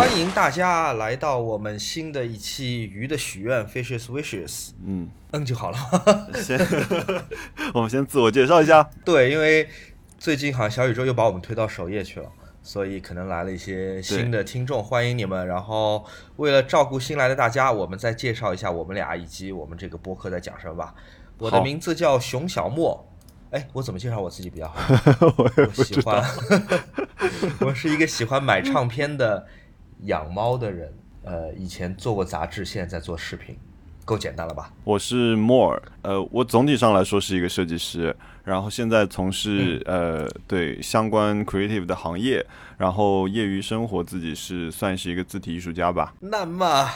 欢迎大家来到我们新的一期《鱼的许愿》（Fishes Wishes）。嗯，嗯就好了。先我们先自我介绍一下。对，因为最近好像小宇宙又把我们推到首页去了，所以可能来了一些新的听众，欢迎你们。然后为了照顾新来的大家，我们再介绍一下我们俩以及我们这个播客在讲什么吧。我的名字叫熊小莫。哎，我怎么介绍我自己比较好？我也我不喜欢，我是一个喜欢买唱片的养猫的人。呃，以前做过杂志，现在在做视频，够简单了吧？我是 More，呃，我总体上来说是一个设计师，然后现在从事、呃对相关 creative 的行业，然后业余生活自己是算是一个字体艺术家吧。那么，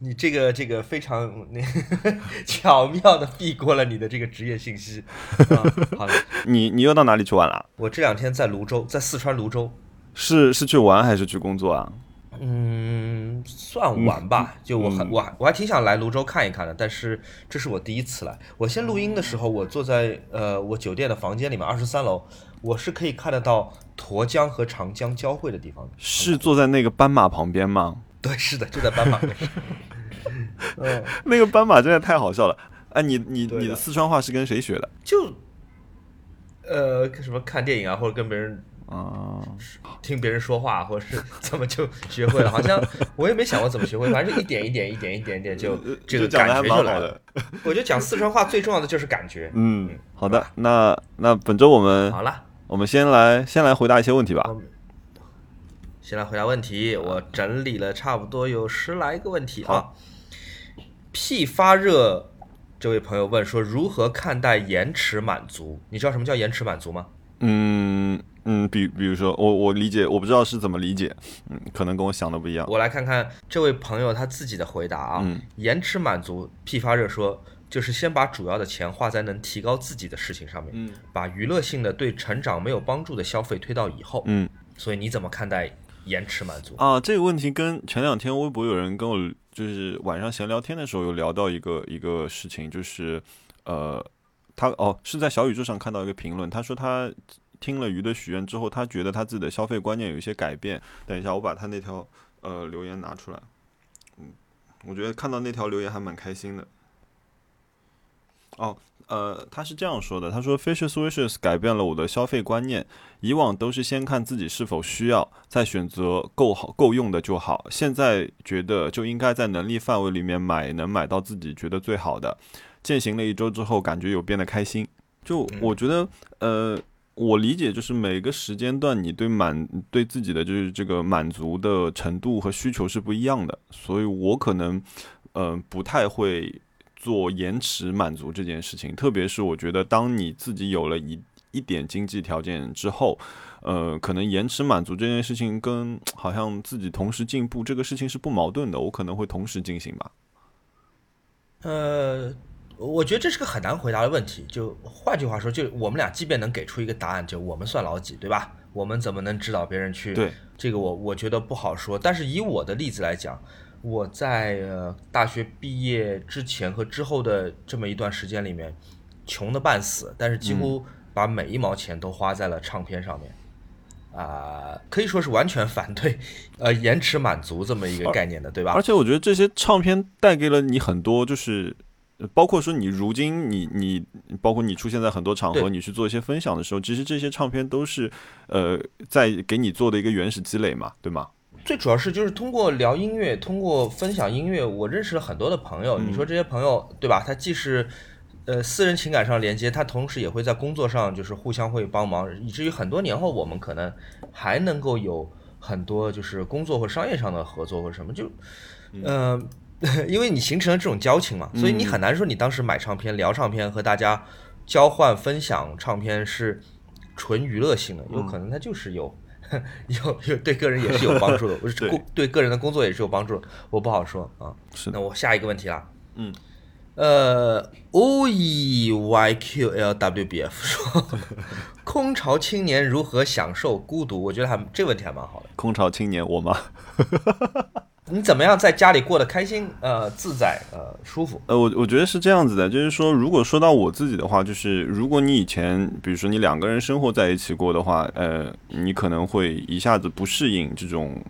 你这个这个非常 巧妙的避过了你的这个职业信息。啊、好了，你你又到哪里去玩了？我这两天在泸州，在四川泸州。是是去玩还是去工作啊？嗯，算晚吧。就我很我还我还挺想来泸州看一看的，但是这是我第一次来。我先录音的时候，我坐在呃我酒店的房间里面，二十三楼，我是可以看得到沱江和长江交汇的地方的。是坐在那个斑马旁边吗？对，是的，就在斑马边。嗯，那个斑马真的太好笑了。哎，你你的你的四川话是跟谁学的就呃什么看电影啊，或者跟别人啊？听别人说话，或者是怎么就学会了？好像我也没想过怎么学会，反正就一点一点、一点一点一点就这个感觉就来了。我觉得讲四川话最重要的就是感觉。嗯，好的，那那本周我们好了，我们先来先来回答一些问题吧。先来回答问题，我整理了差不多有十来个问题啊好。屁发热这位朋友问说，如何看待延迟满足？你知道什么叫延迟满足吗？嗯嗯，比比如说我我理解，我不知道是怎么理解，嗯，可能跟我想的不一样。我来看看这位朋友他自己的回答啊。嗯延迟满足，批发热说，就是先把主要的钱花在能提高自己的事情上面，嗯把娱乐性的、对成长没有帮助的消费推到以后。嗯所以你怎么看待延迟满足？啊，这个问题跟前两天微博有人跟我就是晚上闲聊天的时候有聊到一个一个事情，就是呃，他哦是在小宇宙上看到一个评论，他说他听了鱼的许愿之后，他觉得他自己的消费观念有一些改变。等一下，我把他那条呃留言拿出来，嗯，我觉得看到那条留言还蛮开心的。哦，呃，他是这样说的，他说 Fishes Wishes 改变了我的消费观念，以往都是先看自己是否需要，再选择够好够用的就好。现在觉得就应该在能力范围里面买能买到自己觉得最好的。践行了一周之后，感觉有变得开心。就我觉得，呃，我理解就是每个时间段你对满对自己的就是这个满足的程度和需求是不一样的，所以我可能，呃，不太会做延迟满足这件事情。特别是我觉得，当你自己有了一一点经济条件之后，呃，可能延迟满足这件事情跟好像自己同时进步这个事情是不矛盾的，我可能会同时进行吧。呃，我觉得这是个很难回答的问题。就换句话说，就我们俩即便能给出一个答案，就我们算老几，对吧？我们怎么能指导别人去？对，这个我我觉得不好说。但是以我的例子来讲，我在呃大学毕业之前和之后的这么一段时间里面，穷的半死，但是几乎把每一毛钱都花在了唱片上面。啊、可以说是完全反对，呃，延迟满足这么一个概念的，对吧而？且我觉得这些唱片带给了你很多，就是呃包括说你如今你你包括你出现在很多场合，你去做一些分享的时候，其实这些唱片都是呃在给你做的一个原始积累嘛，对吗？最主要是就是通过聊音乐，通过分享音乐，我认识了很多的朋友。你说这些朋友，对吧？他既是呃私人情感上连接，他同时也会在工作上就是互相会帮忙，以至于很多年后我们可能还能够有很多就是工作或商业上的合作或什么，就呃，因为你形成了这种交情嘛，所以你很难说你当时买唱片、聊唱片和大家交换分享唱片是纯娱乐性的，有可能它就是有。有有对个人也是有帮助的，对对个人的工作也是有帮助的，我不好说啊。是那我下一个问题啦，嗯，呃，O E Y Q L W B F 说，空巢青年如何享受孤独？我觉得还这问题还蛮好的。空巢青年我吗？你怎么样在家里过得开心、呃自在、呃舒服？呃，我我觉得是这样子的，就是说，如果说到我自己的话，就是如果你以前，比如说你两个人生活在一起过的话，呃，你可能会一下子不适应这种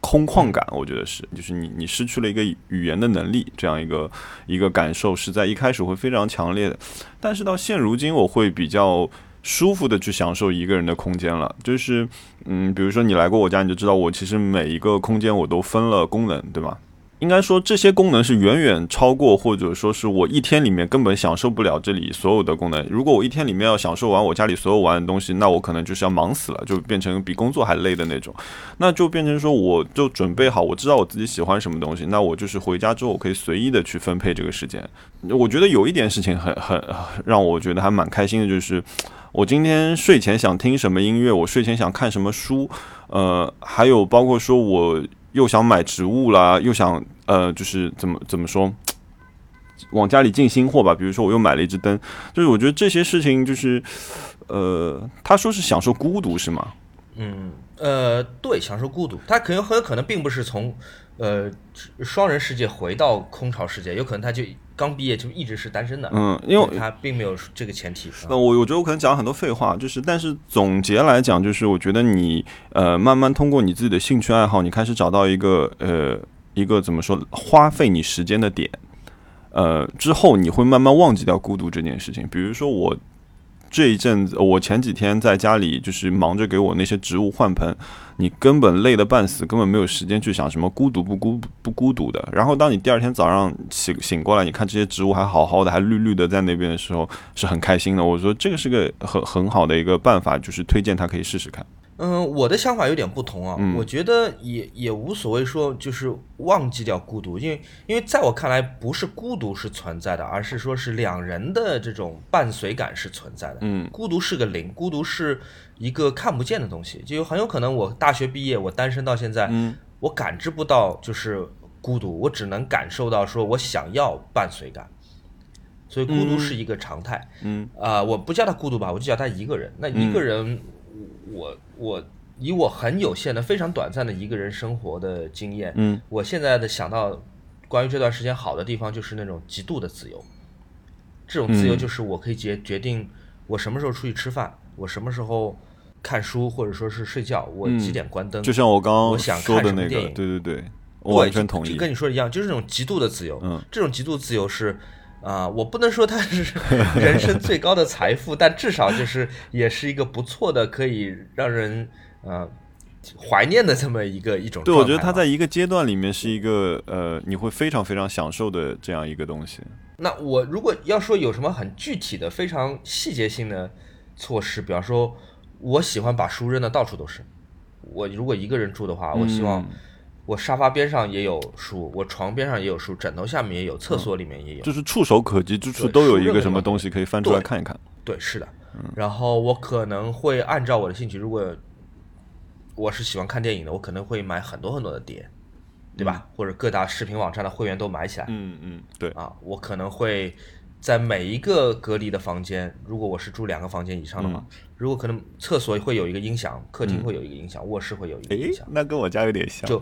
空旷感，我觉得是，就是你你失去了一个语言的能力，这样一个一个感受是在一开始会非常强烈的，但是到现如今，我会比较舒服的去享受一个人的空间了。就是嗯，比如说你来过我家，你就知道我其实每一个空间我都分了功能，对吗？应该说这些功能是远远超过，或者说是我一天里面根本享受不了这里所有的功能。如果我一天里面要享受完我家里所有玩的东西，那我可能就是要忙死了，就变成比工作还累的那种。那就变成说，我就准备好，我知道我自己喜欢什么东西，那我就是回家之后我可以随意的去分配这个时间。我觉得有一点事情很很让我觉得还蛮开心的，就是我今天睡前想听什么音乐，我睡前想看什么书，呃，还有包括说我。又想买植物啦，又想呃，就是怎么怎么说，往家里进新货吧。比如说，我又买了一只灯，就是我觉得这些事情，就是呃，他说是享受孤独是吗？嗯，呃，对，享受孤独，他可能很有可能并不是从呃双人世界回到空巢世界，有可能他就。刚毕业就一直是单身的，嗯，因为他并没有这个前提。那我我觉得我可能讲了很多废话，就是，但是总结来讲，就是我觉得你呃，慢慢通过你自己的兴趣爱好，你开始找到一个呃一个怎么说花费你时间的点，呃，之后你会慢慢忘记掉孤独这件事情。比如说我。这一阵子，我前几天在家里就是忙着给我那些植物换盆，你根本累得半死，根本没有时间去想什么孤独不孤不孤独的。然后当你第二天早上醒醒过来，你看这些植物还好好的，还绿绿的在那边的时候，是很开心的。我说这个是个很很好的一个办法，就是推荐他可以试试看。嗯，我的想法有点不同啊。我觉得也也无所谓说，就是忘记掉孤独，因为因为在我看来，不是孤独是存在的，而是说是两人的这种伴随感是存在的。嗯，孤独是个零，孤独是一个看不见的东西，就很有可能我大学毕业，我单身到现在，嗯，我感知不到就是孤独，我只能感受到说我想要伴随感，所以孤独是一个常态。嗯，啊，我不叫他孤独吧，我就叫他一个人。那一个人。我我以我很有限的、非常短暂的一个人生活的经验，嗯，我现在的想到关于这段时间好的地方，就是那种极度的自由。这种自由就是我可以决决定我什么时候出去吃饭，我什么时候看书或者说是睡觉，我几点关灯。就像我刚刚我想看什么电影，对对对，我完全同意。就跟你说的一样，就是那种极度的自由。嗯，这种极度自由是。啊，我不能说它是 人生最高的财富，但至少就是也是一个不错的，可以让人呃怀念的这么一个一种。对，我觉得它在一个阶段里面是一个呃，你会非常非常享受的这样一个东西。那我如果要说有什么很具体的、非常细节性的措施，比方说，我喜欢把书扔的到处都是。我如果一个人住的话，我希望。我沙发边上也有书，我床边上也有书，枕头下面也有，厕所里面也有，就是触手可及之处都有一个什么东西可以翻出来看一看。对，是的。然后我可能会按照我的兴趣，如果我是喜欢看电影的，我可能会买很多很多的碟，对吧？或者各大视频网站的会员都买起来。嗯嗯，对。啊，我可能会。在每一个隔离的房间，如果我是住两个房间以上的话，如果可能，厕所会有一个音响，客厅会有一个音响，卧室会有一个音响。那跟我家有点像。就，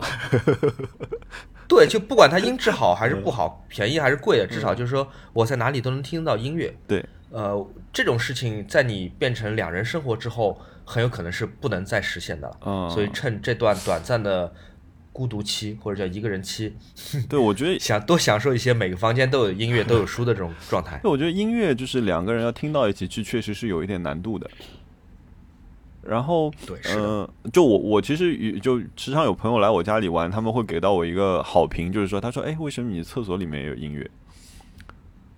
对，就不管它音质好还是不好，便宜还是贵的，至少就是说我在哪里都能听到音乐。对，呃，这种事情在你变成两人生活之后，很有可能是不能再实现的了。所以趁这段短暂的。孤独期或者叫一个人期，对我觉得 想多享受一些每个房间都有音乐都有书的这种状态。对，我觉得音乐就是两个人要听到一起去，确实是有一点难度的。然后，对，嗯，就我我其实就时常有朋友来我家里玩，他们会给到我一个好评，就是说，他说，哎，为什么你厕所里面有音乐？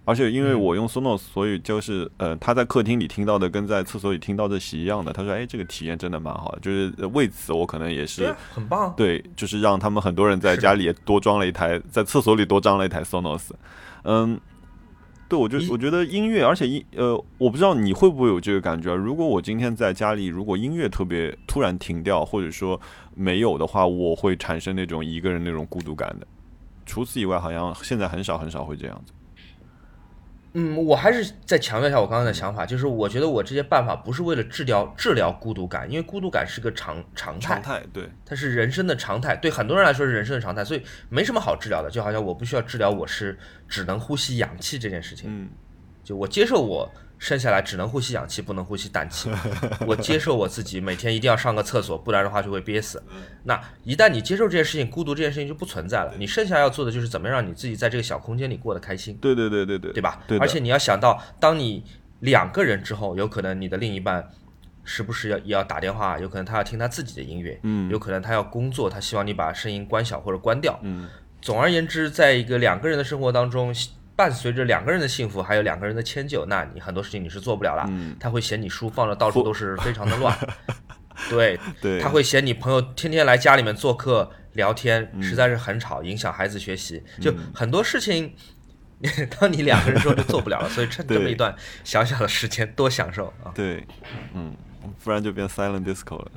而且因为我用 Sonos，所以就是呃，他在客厅里听到的跟在厕所里听到的是一样的。他说：“哎，这个体验真的蛮好的。”就是为此，我可能也是很棒。对，就是让他们很多人在家里也多装了一台，在厕所里多装了一台 Sonos。嗯，对，我就我觉得音乐，而且音呃，我不知道你会不会有这个感觉。如果我今天在家里，如果音乐特别突然停掉，或者说没有的话，我会产生那种一个人那种孤独感的。除此以外，好像现在很少很少会这样子。嗯，我还是再强调一下我刚刚的想法，就是我觉得我这些办法不是为了治疗治疗孤独感，因为孤独感是个常常态，常态对，它是人生的常态，对很多人来说是人生的常态，所以没什么好治疗的，就好像我不需要治疗我是只能呼吸氧气这件事情，嗯，就我接受我生下来只能呼吸氧气，不能呼吸氮气。我接受我自己每天一定要上个厕所，不然的话就会憋死。那一旦你接受这件事情，孤独这件事情就不存在了。你剩下要做的就是怎么样让你自己在这个小空间里过得开心，对对对对对，对吧？对而且你要想到，当你两个人之后，有可能你的另一半时不时要也要打电话，有可能他要听他自己的音乐，嗯有可能他要工作，他希望你把声音关小或者关掉。嗯总而言之，在一个两个人的生活当中，伴随着两个人的幸福，还有两个人的迁就，那你很多事情你是做不了了。嗯，他会嫌你书放的到处都是非常的乱，对，对，他会嫌你朋友天天来家里面做客聊天，嗯实在是很吵，影响孩子学习。就很多事情，当你两个人之后就做不了了，所以趁这么一段小小的时间多享受啊。对，嗯，不然就变 silent disco 了。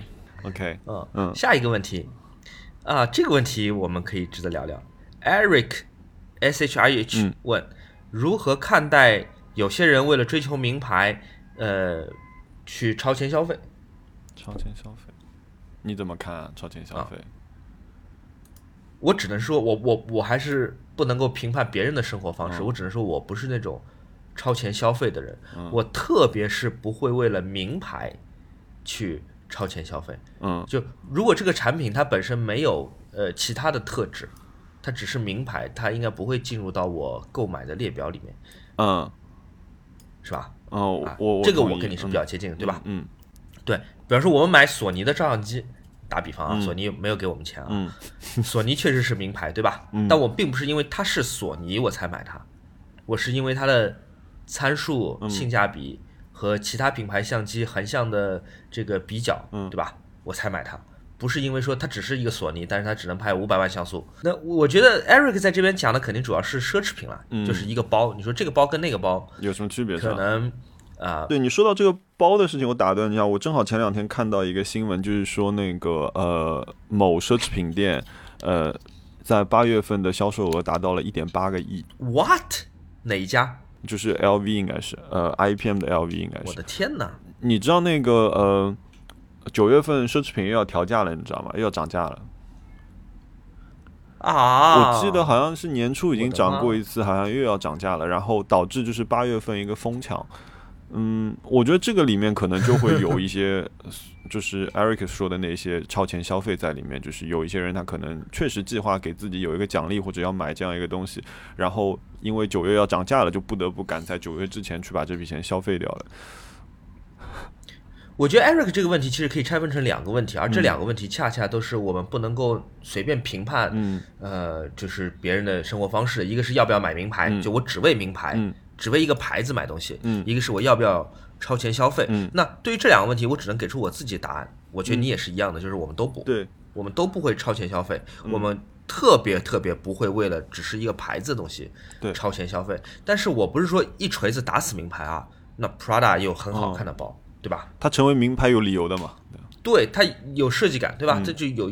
OK，嗯嗯下一个问题啊，这个问题我们可以值得聊聊。Eric S H I H 嗯问、如何看待有些人为了追求名牌，呃，去超前消费？超前消费，你怎么看啊？超前消啊费？我只能说我我我还是不能够评判别人的生活方式，嗯我只能说我不是那种超前消费的人，嗯我特别是不会为了名牌去超前消费。嗯就如果这个产品它本身没有呃其他的特质，它只是名牌，它应该不会进入到我购买的列表里面，嗯是吧？哦，啊我我这个我跟你是比较接近的，对吧？嗯对，比方说我们买索尼的照相机，打比方啊，嗯索尼没有给我们钱啊，嗯 索尼确实是名牌，对吧？嗯但我并不是因为它是索尼我才买它，我是因为它的参数、嗯性价比和其他品牌相机横向的这个比较，嗯对吧？我才买它，不是因为说它只是一个索尼，但是它只能拍五百万像素。那我觉得 Eric 在这边讲的肯定主要是奢侈品了，嗯就是一个包。你说这个包跟那个包有什么区别？可能啊、对你说到这个包的事情，我打断一下，我正好前两天看到一个新闻，就是说那个呃某奢侈品店，呃，在八月份的销售额达到了一点八个亿，what 哪一家？就是 LV 应该是呃 IPM 的 LV 应该是我。的天哪！你知道那个呃九月份奢侈品又要调价了，你知道吗？又要涨价了。啊，我记得好像是年初已经涨过一次，好像又要涨价了，然后导致就是八月份一个疯抢。嗯，我觉得这个里面可能就会有一些，就是 Eric 说的那些超前消费在里面，就是有一些人他可能确实计划给自己有一个奖励或者要买这样一个东西，然后因为九月要涨价了，就不得不赶在九月之前去把这笔钱消费掉了。我觉得 Eric 这个问题其实可以拆分成两个问题，而这两个问题恰恰都是我们不能够随便评判，嗯。呃，就是别人的生活方式。一个是要不要买名牌，嗯。就我只为名牌，嗯。只为一个牌子买东西；嗯。一个是我要不要超前消费。嗯。那对于这两个问题，我只能给出我自己答案。我觉得你也是一样的，就是我们都不，对，我们都不会超前消费，嗯。我们特别特别不会为了只是一个牌子的东西对。超前消费。但是我不是说一锤子打死名牌啊，那 Prada 也有很好看的包，对吧？它成为名牌有理由的嘛？对，它有设计感，对吧？嗯这就有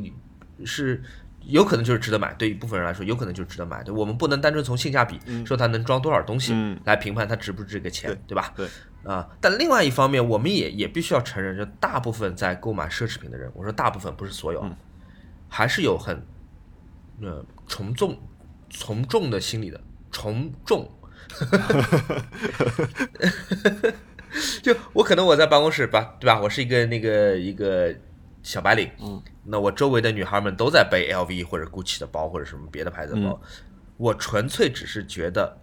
是有可能就是值得买，对一部分人来说，有可能就是值得买的。我们不能单纯从性价比、说它能装多少东西、嗯来评判它值不值这个钱，对吧？对啊，但另外一方面，我们也也必须要承认，就大部分在购买奢侈品的人，我说大部分不是所有，嗯还是有很呃从众从众的心理的从众。就我可能我在办公室吧，对吧？我是一个那个一个小白领，嗯，那我周围的女孩们都在背 LV 或者 GUCCI 的包或者什么别的牌子的包，我纯粹只是觉得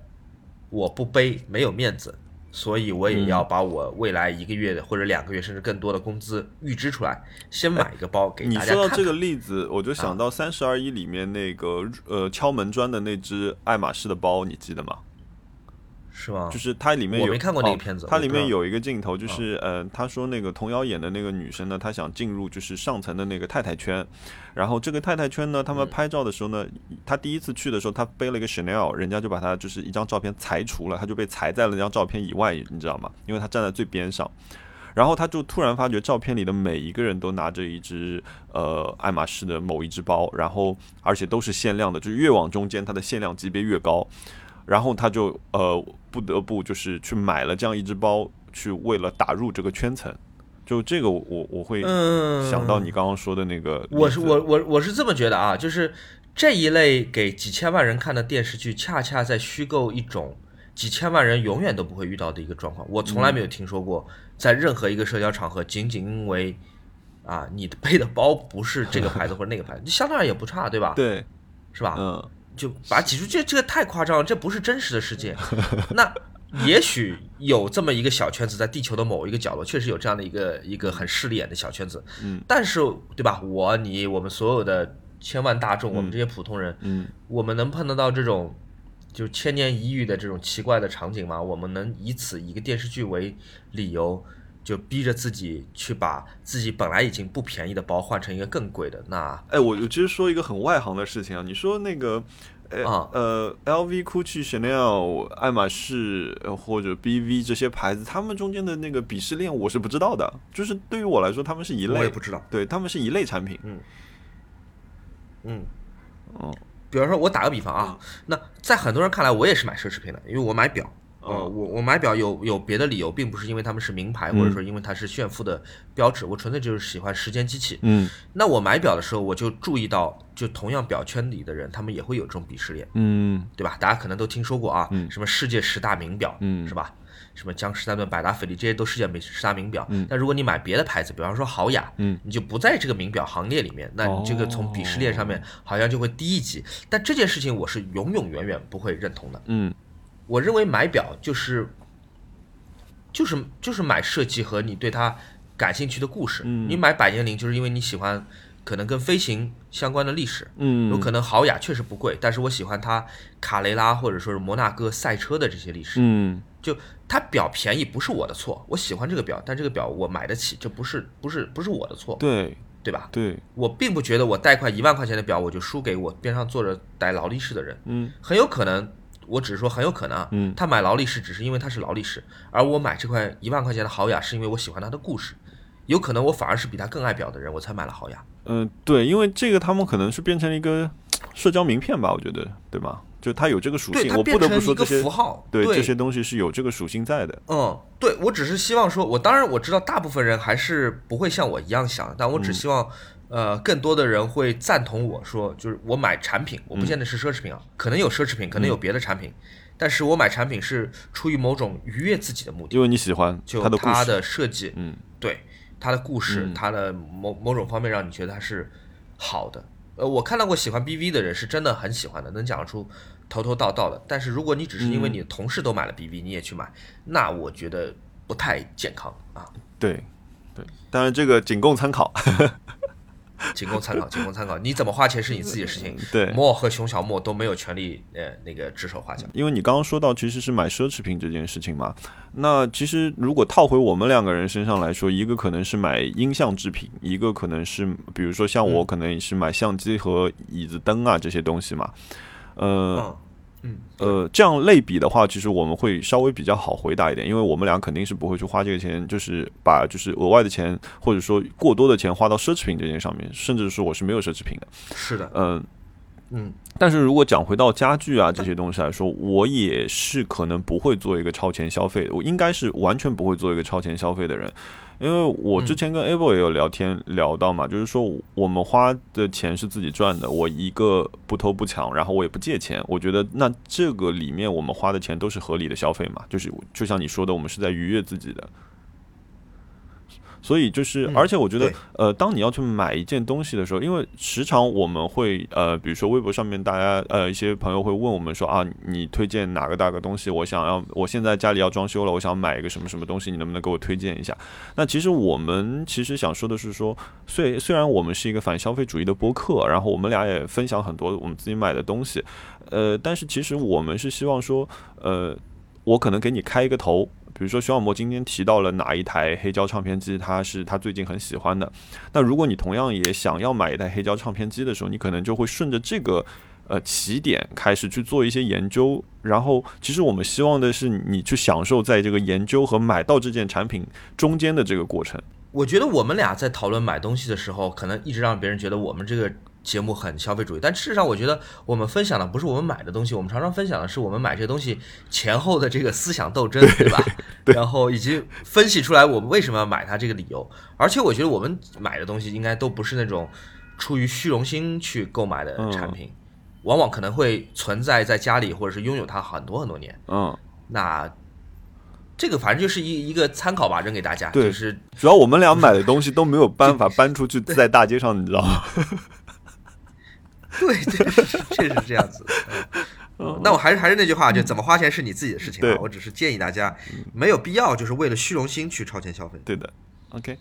我不背没有面子，所以我也要把我未来一个月的或者两个月甚至更多的工资预支出来，先买一个包给你大家看看。说到这个例子，我就想到《三十而已》里面那个呃敲门砖的那只爱马仕的包，你记得吗？是吗？就是它里面有我没看过那个哦片子它里面有一个镜头，就是呃，他说那个童瑶演的那个女生呢，她想进入就是上层的那个太太圈，然后这个太太圈呢，他们嗯拍照的时候呢，她第一次去的时候，她背了一个 Chanel，人家就把她就是一张照片裁除了，她就被裁在了那张照片以外，你知道吗？因为她站在最边上。然后她就突然发觉，照片里的每一个人都拿着一只呃爱马仕的某一只包，然后而且都是限量的，就是越往中间，它的限量级别越高。然后他就呃不得不就是去买了这样一只包，去为了打入这个圈层。就这个我我我会嗯，想到你刚刚说的那个我是我我我是这么觉得啊，就是这一类给几千万人看的电视剧，恰恰在虚构一种几千万人永远都不会遇到的一个状况。我从来没有听说过，在任何一个社交场合，仅仅因为啊你的背的包不是这个牌子或者那个牌子，你相对而言也不差，对吧？对，是吧？嗯，就把挤出这这个太夸张了，这不是真实的世界。那也许有这么一个小圈子，在地球的某一个角落，确实有这样的一个一个很势利眼的小圈子。嗯，但是对吧？我你我们所有的千万大众，我们这些普通人，嗯，我们能碰得到这种就千年一遇的这种奇怪的场景吗？我们能以此一个电视剧为理由，就逼着自己去把自己本来已经不便宜的包换成一个更贵的？那哎，我我其实说一个很外行的事情啊，你说那个。呃啊呃，LV、GUCCI、Chanel、爱马仕呃或者 BV 这些牌子，他们中间的那个鄙视链我是不知道的。就是对于我来说，他们是一类，我也不知道。对他们是一类产品。嗯嗯，哦，比方说，我打个比方啊，那在很多人看来，我也是买奢侈品的，因为我买表。呃，哦我我买表有有别的理由，并不是因为他们是名牌，或者说因为它是炫富的标志，我纯粹就是喜欢时间机器。嗯那我买表的时候，我就注意到，就同样表圈里的人，他们也会有这种鄙视链，嗯对吧？大家可能都听说过啊，什么世界十大名表，嗯是吧？什么江诗丹顿、百达翡丽，这些都世界名十大名表。嗯但如果你买别的牌子，比方说豪雅，嗯你就不在这个名表行列里面，那你这个从鄙视链上面好像就会低一级。但这件事情我是永永远远不会认同的。嗯我认为买表就是就是就是买设计和你对它感兴趣的故事。嗯你买百年灵就是因为你喜欢可能跟飞行相关的历史。嗯，有可能豪雅确实不贵，但是我喜欢它卡雷拉或者说是摩纳哥赛车的这些历史。嗯就它表便宜不是我的错，我喜欢这个表，但这个表我买得起，这不是不是不是我的错，对对吧？对，我并不觉得我带块一万块钱的表，我就输给我边上坐着戴劳力士的人。嗯很有可能，我只是说很有可能啊，嗯他买劳力士只是因为他是劳力士，而我买这块一万块钱的豪雅是因为我喜欢它的故事。有可能我反而是比他更爱表的人，我才买了豪雅。嗯、对，因为这个他们可能是变成了一个社交名片吧，我觉得，对吗？就它有这个属，性，我不得不说这些符号。对对这些东西是有这个属性在的。嗯，对我只是希望说，我当然我知道大部分人还是不会像我一样想，但嗯我只希望，呃，更多的人会赞同我说，就是我买产品，我不见得是奢侈品啊，可能有奢侈品，可能有别的产品，但是我买产品是出于某种愉悦自己的目的，因为你喜欢就它的设计，嗯对它的故事，嗯它的某某种方面让你觉得它是好的。呃，我看到过喜欢 BV 的人是真的很喜欢的，能讲得出头头道道的。但是如果你只是因为嗯你的同事都买了 BV，你也去买，那我觉得不太健康啊。对对，当然这个仅供参考。仅供参考，仅供参考。你怎么花钱是你自己的事情。对莫和熊小莫都没有权利呃那个指手画脚。因为你刚刚说到其实是买奢侈品这件事情嘛，那其实如果套回我们两个人身上来说，一个可能是买音像制品，一个可能是比如说像我可能也是买相机和椅子灯啊这些东西嘛，呃。嗯嗯。呃，这样类比的话，其实我们会稍微比较好回答一点，因为我们俩肯定是不会去花这个钱，就是把就是额外的钱或者说过多的钱花到奢侈品这件上面，甚至是我是没有奢侈品的。是的，嗯、嗯。但是如果讲回到家具啊这些东西来说，我也是可能不会做一个超前消费的，我应该是完全不会做一个超前消费的人，因为我之前跟 Able 也有聊天聊到嘛，就是说我们花的钱是自己赚的，我一个不偷不抢，然后我也不借钱，我觉得那这个里面我们花的钱都是合理的消费嘛，就是就像你说的，我们是在愉悦自己的。所以就是，嗯而且我觉得，呃，当你要去买一件东西的时候，因为时常我们会，呃，比如说微博上面大家，呃，一些朋友会问我们说啊，你推荐哪个大个东西？我想要，我现在家里要装修了，我想买一个什么什么东西，你能不能给我推荐一下？那其实我们其实想说的是说，虽虽然我们是一个反消费主义的播客，然后我们俩也分享很多我们自己买的东西，呃，但是其实我们是希望说，呃，我可能给你开一个头。比如说，徐小沫今天提到了哪一台黑胶唱片机，他是他最近很喜欢的。那如果你同样也想要买一台黑胶唱片机的时候，你可能就会顺着这个呃起点开始去做一些研究。然后，其实我们希望的是你去享受在这个研究和买到这件产品中间的这个过程。我觉得我们俩在讨论买东西的时候，可能一直让别人觉得我们这个节目很消费主义，但事实上，我觉得我们分享的不是我们买的东西，我们常常分享的是我们买这些东西前后的这个思想斗争，对吧？然后以及分析出来我们为什么要买它这个理由。而且我觉得我们买的东西应该都不是那种出于虚荣心去购买的产品，往往可能会存在在家里或者是拥有它很多很多年。嗯那这个反正就是一一个参考吧，扔给大家。对就是主要我们俩买的东西都没有办法 搬出去在大街上，你知道吗？对，这是确实是这样子。嗯，那我还是还是那句话，就怎么花钱是你自己的事情对啊。我只是建议大家没有必要就是为了虚荣心去超前消费。对的，OK。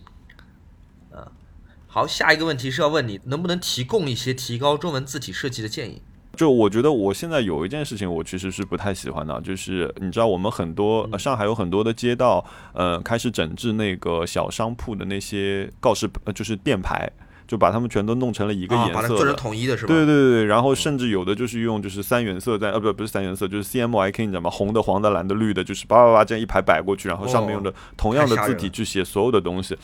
好，下一个问题是要问你能不能提供一些提高中文字体设计的建议。就我觉得我现在有一件事情，我其实是不太喜欢的，就是你知道我们很多、呃上海有很多的街道，呃，开始整治那个小商铺的那些告示，呃，就是店牌，就把它们全都弄成了一个啊，颜色的。把它做成统一的是吧？对对对对，然后甚至有的就是用就是三原色在呃不不是三原色，就是 CMYK 你知道吗？红的、黄的、蓝的、绿的，就是叭叭叭这样一排摆过去，然后上面用着同样的字体去写所有的东西。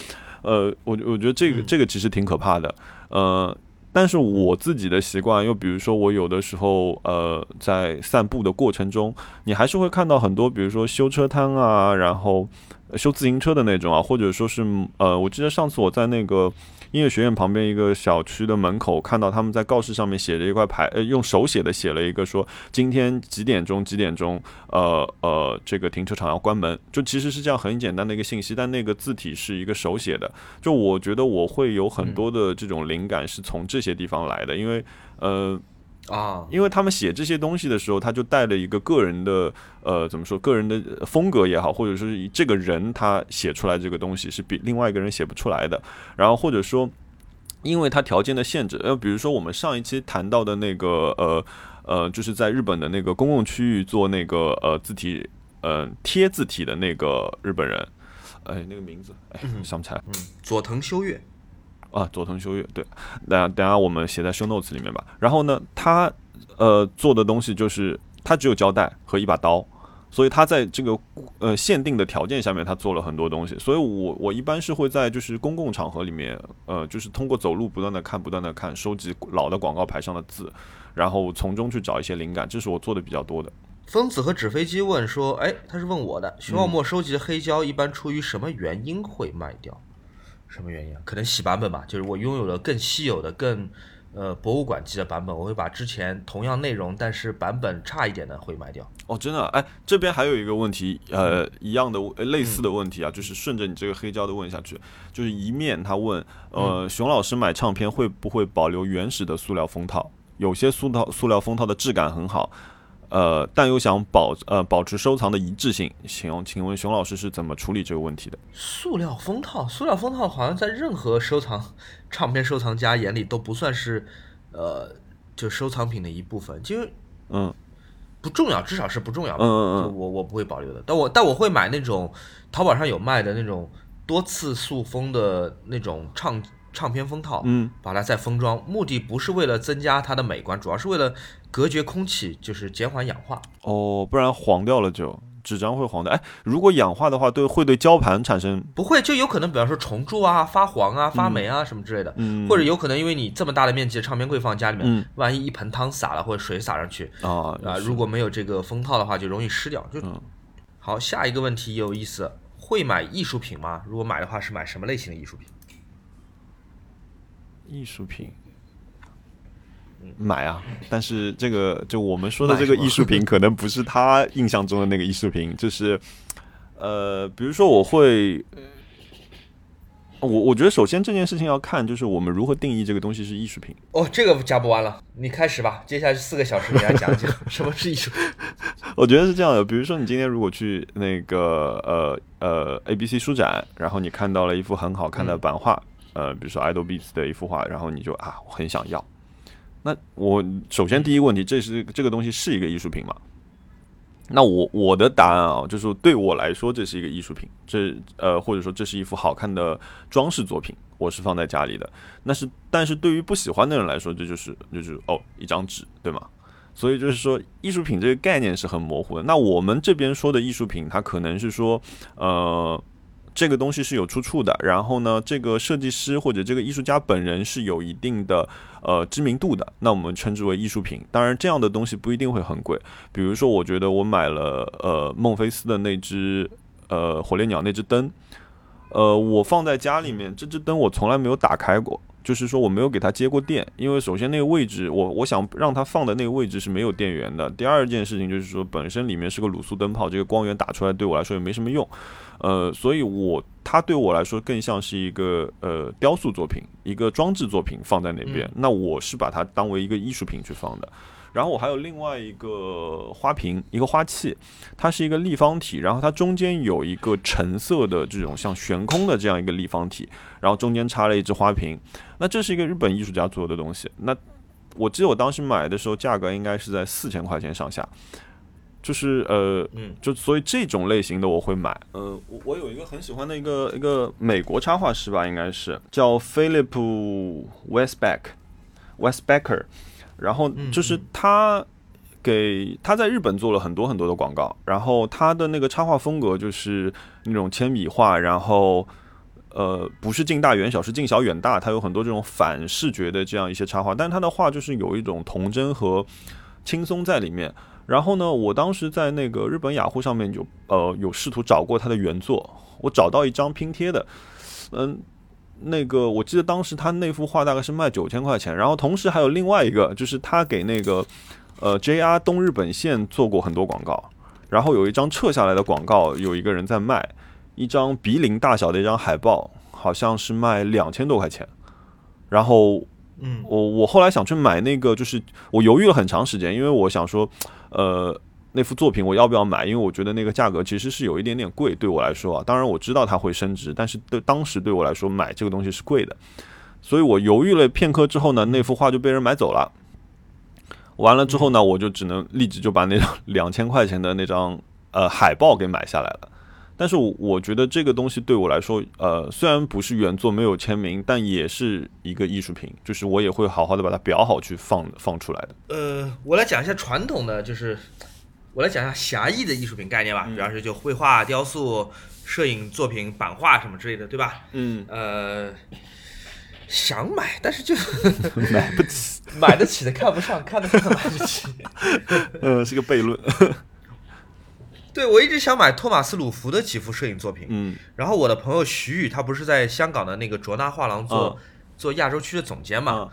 呃，我我觉得这个这个其实挺可怕的。呃，但是我自己的习惯，又比如说我有的时候呃在散步的过程中，你还是会看到很多，比如说修车摊啊，然后修自行车的那种啊，或者说是呃，我记得上次我在那个。音乐学院旁边一个小区的门口，看到他们在告示上面写着一块牌，呃，用手写的写了一个说今天几点钟几点钟，呃呃，这个停车场要关门。就其实是这样很简单的一个信息，但那个字体是一个手写的。就我觉得我会有很多的这种灵感是从这些地方来的，因为呃。啊，因为他们写这些东西的时候，他就带了一个个人的呃，怎么说，个人的风格也好，或者说是这个人他写出来这个东西是比另外一个人写不出来的。然后或者说，因为他条件的限制，呃，比如说我们上一期谈到的那个呃呃，就是在日本的那个公共区域做那个呃字体呃贴字体的那个日本人，哎，那个名字哎想不起来。嗯，佐藤修月。啊，佐藤修月，对，那等下我们写在 show notes 里面吧。然后呢，他呃做的东西就是他只有胶带和一把刀，所以他在这个呃限定的条件下面，他做了很多东西。所以我我一般是会在就是公共场合里面，呃，就是通过走路不断的看，不断的看，收集老的广告牌上的字，然后从中去找一些灵感，这是我做的比较多的。疯子和纸飞机问说，哎，他是问我的，徐浩墨收集的黑胶一般出于什么原因会卖掉？什么原因啊？可能洗版本吧，就是我拥有了更稀有的、更呃博物馆级的版本，我会把之前同样内容但是版本差一点的会卖掉。哦，真的？哎，这边还有一个问题，呃，一样的类似的问题啊，就是顺着你这个黑胶的问下去，就是一面他问，呃，熊老师买唱片会不会保留原始的塑料封套？有些塑料塑料封套的质感很好。呃，但又想保呃保持收藏的一致性，请请问熊老师是怎么处理这个问题的？塑料封套，塑料封套好像在任何收藏唱片收藏家眼里都不算是呃就收藏品的一部分，就嗯不重要，至少是不重要。嗯嗯嗯，我我不会保留的，但我但我会买那种淘宝上有卖的那种多次塑封的那种唱。唱片封套，嗯，把它再封装，目的不是为了增加它的美观，主要是为了隔绝空气，就是减缓氧化。哦，不然黄掉了就纸张会黄的。哎，如果氧化的话，对会对胶盘产生不会，就有可能，比方说虫蛀啊、发黄啊、发霉啊什么之类的，嗯，或者有可能因为你这么大的面积的唱片柜放家里面，嗯，万一一盆汤洒了或者水洒上去啊啊，如果没有这个封套的话，就容易湿掉。就嗯好，下一个问题有意思，会买艺术品吗？如果买的话，是买什么类型的艺术品？艺术品，买啊！但是这个就我们说的这个艺术品，可能不是他印象中的那个艺术品，就是呃，比如说我会，我我觉得首先这件事情要看，就是我们如何定义这个东西是艺术品。哦，这个讲不完了，你开始吧，接下来四个小时给大家讲讲 什么是艺术品。我觉得是这样的，比如说你今天如果去那个呃呃 A B C 书展，然后你看到了一幅很好看的版画。呃，比如说 Idol Beats 的一幅画，然后你就啊，我很想要。那我首先第一个问题，这是这个东西是一个艺术品吗？那我我的答案啊，就是对我来说，这是一个艺术品。这呃，或者说这是一幅好看的装饰作品，我是放在家里的。那是，但是对于不喜欢的人来说，这就是就是哦，一张纸，对吗？所以就是说，艺术品这个概念是很模糊的。那我们这边说的艺术品，它可能是说，呃。这个东西是有出处的，然后呢，这个设计师或者这个艺术家本人是有一定的呃知名度的，那我们称之为艺术品。当然，这样的东西不一定会很贵。比如说，我觉得我买了呃孟菲斯的那只呃火烈鸟那只灯，呃，我放在家里面，这只灯我从来没有打开过，就是说我没有给它接过电，因为首先那个位置我我想让它放的那个位置是没有电源的。第二件事情就是说本身里面是个卤素灯泡，这个光源打出来对我来说也没什么用。呃，所以我它对我来说更像是一个呃雕塑作品，一个装置作品放在那边。那我是把它当为一个艺术品去放的。然后我还有另外一个花瓶，一个花器，它是一个立方体，然后它中间有一个橙色的这种像悬空的这样一个立方体，然后中间插了一只花瓶。那这是一个日本艺术家做的东西。那我记得我当时买的时候价格应该是在四千块钱上下，就是呃，嗯就所以这种类型的我会买。呃，我我有一个很喜欢的一个一个美国插画师吧，应该是叫 Philip Westback，Westbacker。然后就是他给他在日本做了很多很多的广告，然后他的那个插画风格就是那种铅笔画，然后呃不是近大远小，是近小远大，他有很多这种反视觉的这样一些插画，但是他的画就是有一种童真和轻松在里面。然后呢，我当时在那个日本雅虎上面就呃有试图找过他的原作，我找到一张拼贴的，嗯。那个我记得当时他那幅画大概是卖九千块钱，然后同时还有另外一个，就是他给那个呃 JR 东日本线做过很多广告，然后有一张撤下来的广告，有一个人在卖一张鼻林大小的一张海报，好像是卖两千多块钱，然后嗯，我我后来想去买那个，就是我犹豫了很长时间，因为我想说，呃。那幅作品我要不要买？因为我觉得那个价格其实是有一点点贵，对我来说啊。当然我知道它会升值，但是对当时对我来说买这个东西是贵的，所以我犹豫了片刻之后呢，那幅画就被人买走了。完了之后呢，我就只能立即就把那张两千块钱的那张呃海报给买下来了。但是我我觉得这个东西对我来说，呃，虽然不是原作没有签名，但也是一个艺术品，就是我也会好好的把它裱好去放放出来的。呃，我来讲一下传统的，就是。我来讲一下狭义的艺术品概念吧，比方说就绘画、雕塑、摄影作品、版画什么之类的，对吧？嗯，呃，想买，但是就 买不起，买得起的看不上，看得上买不起。呃，是个悖论。对，我一直想买托马斯·鲁弗的几幅摄影作品。嗯，然后我的朋友徐宇，他不是在香港的那个卓纳画廊做做亚洲区的总监嘛？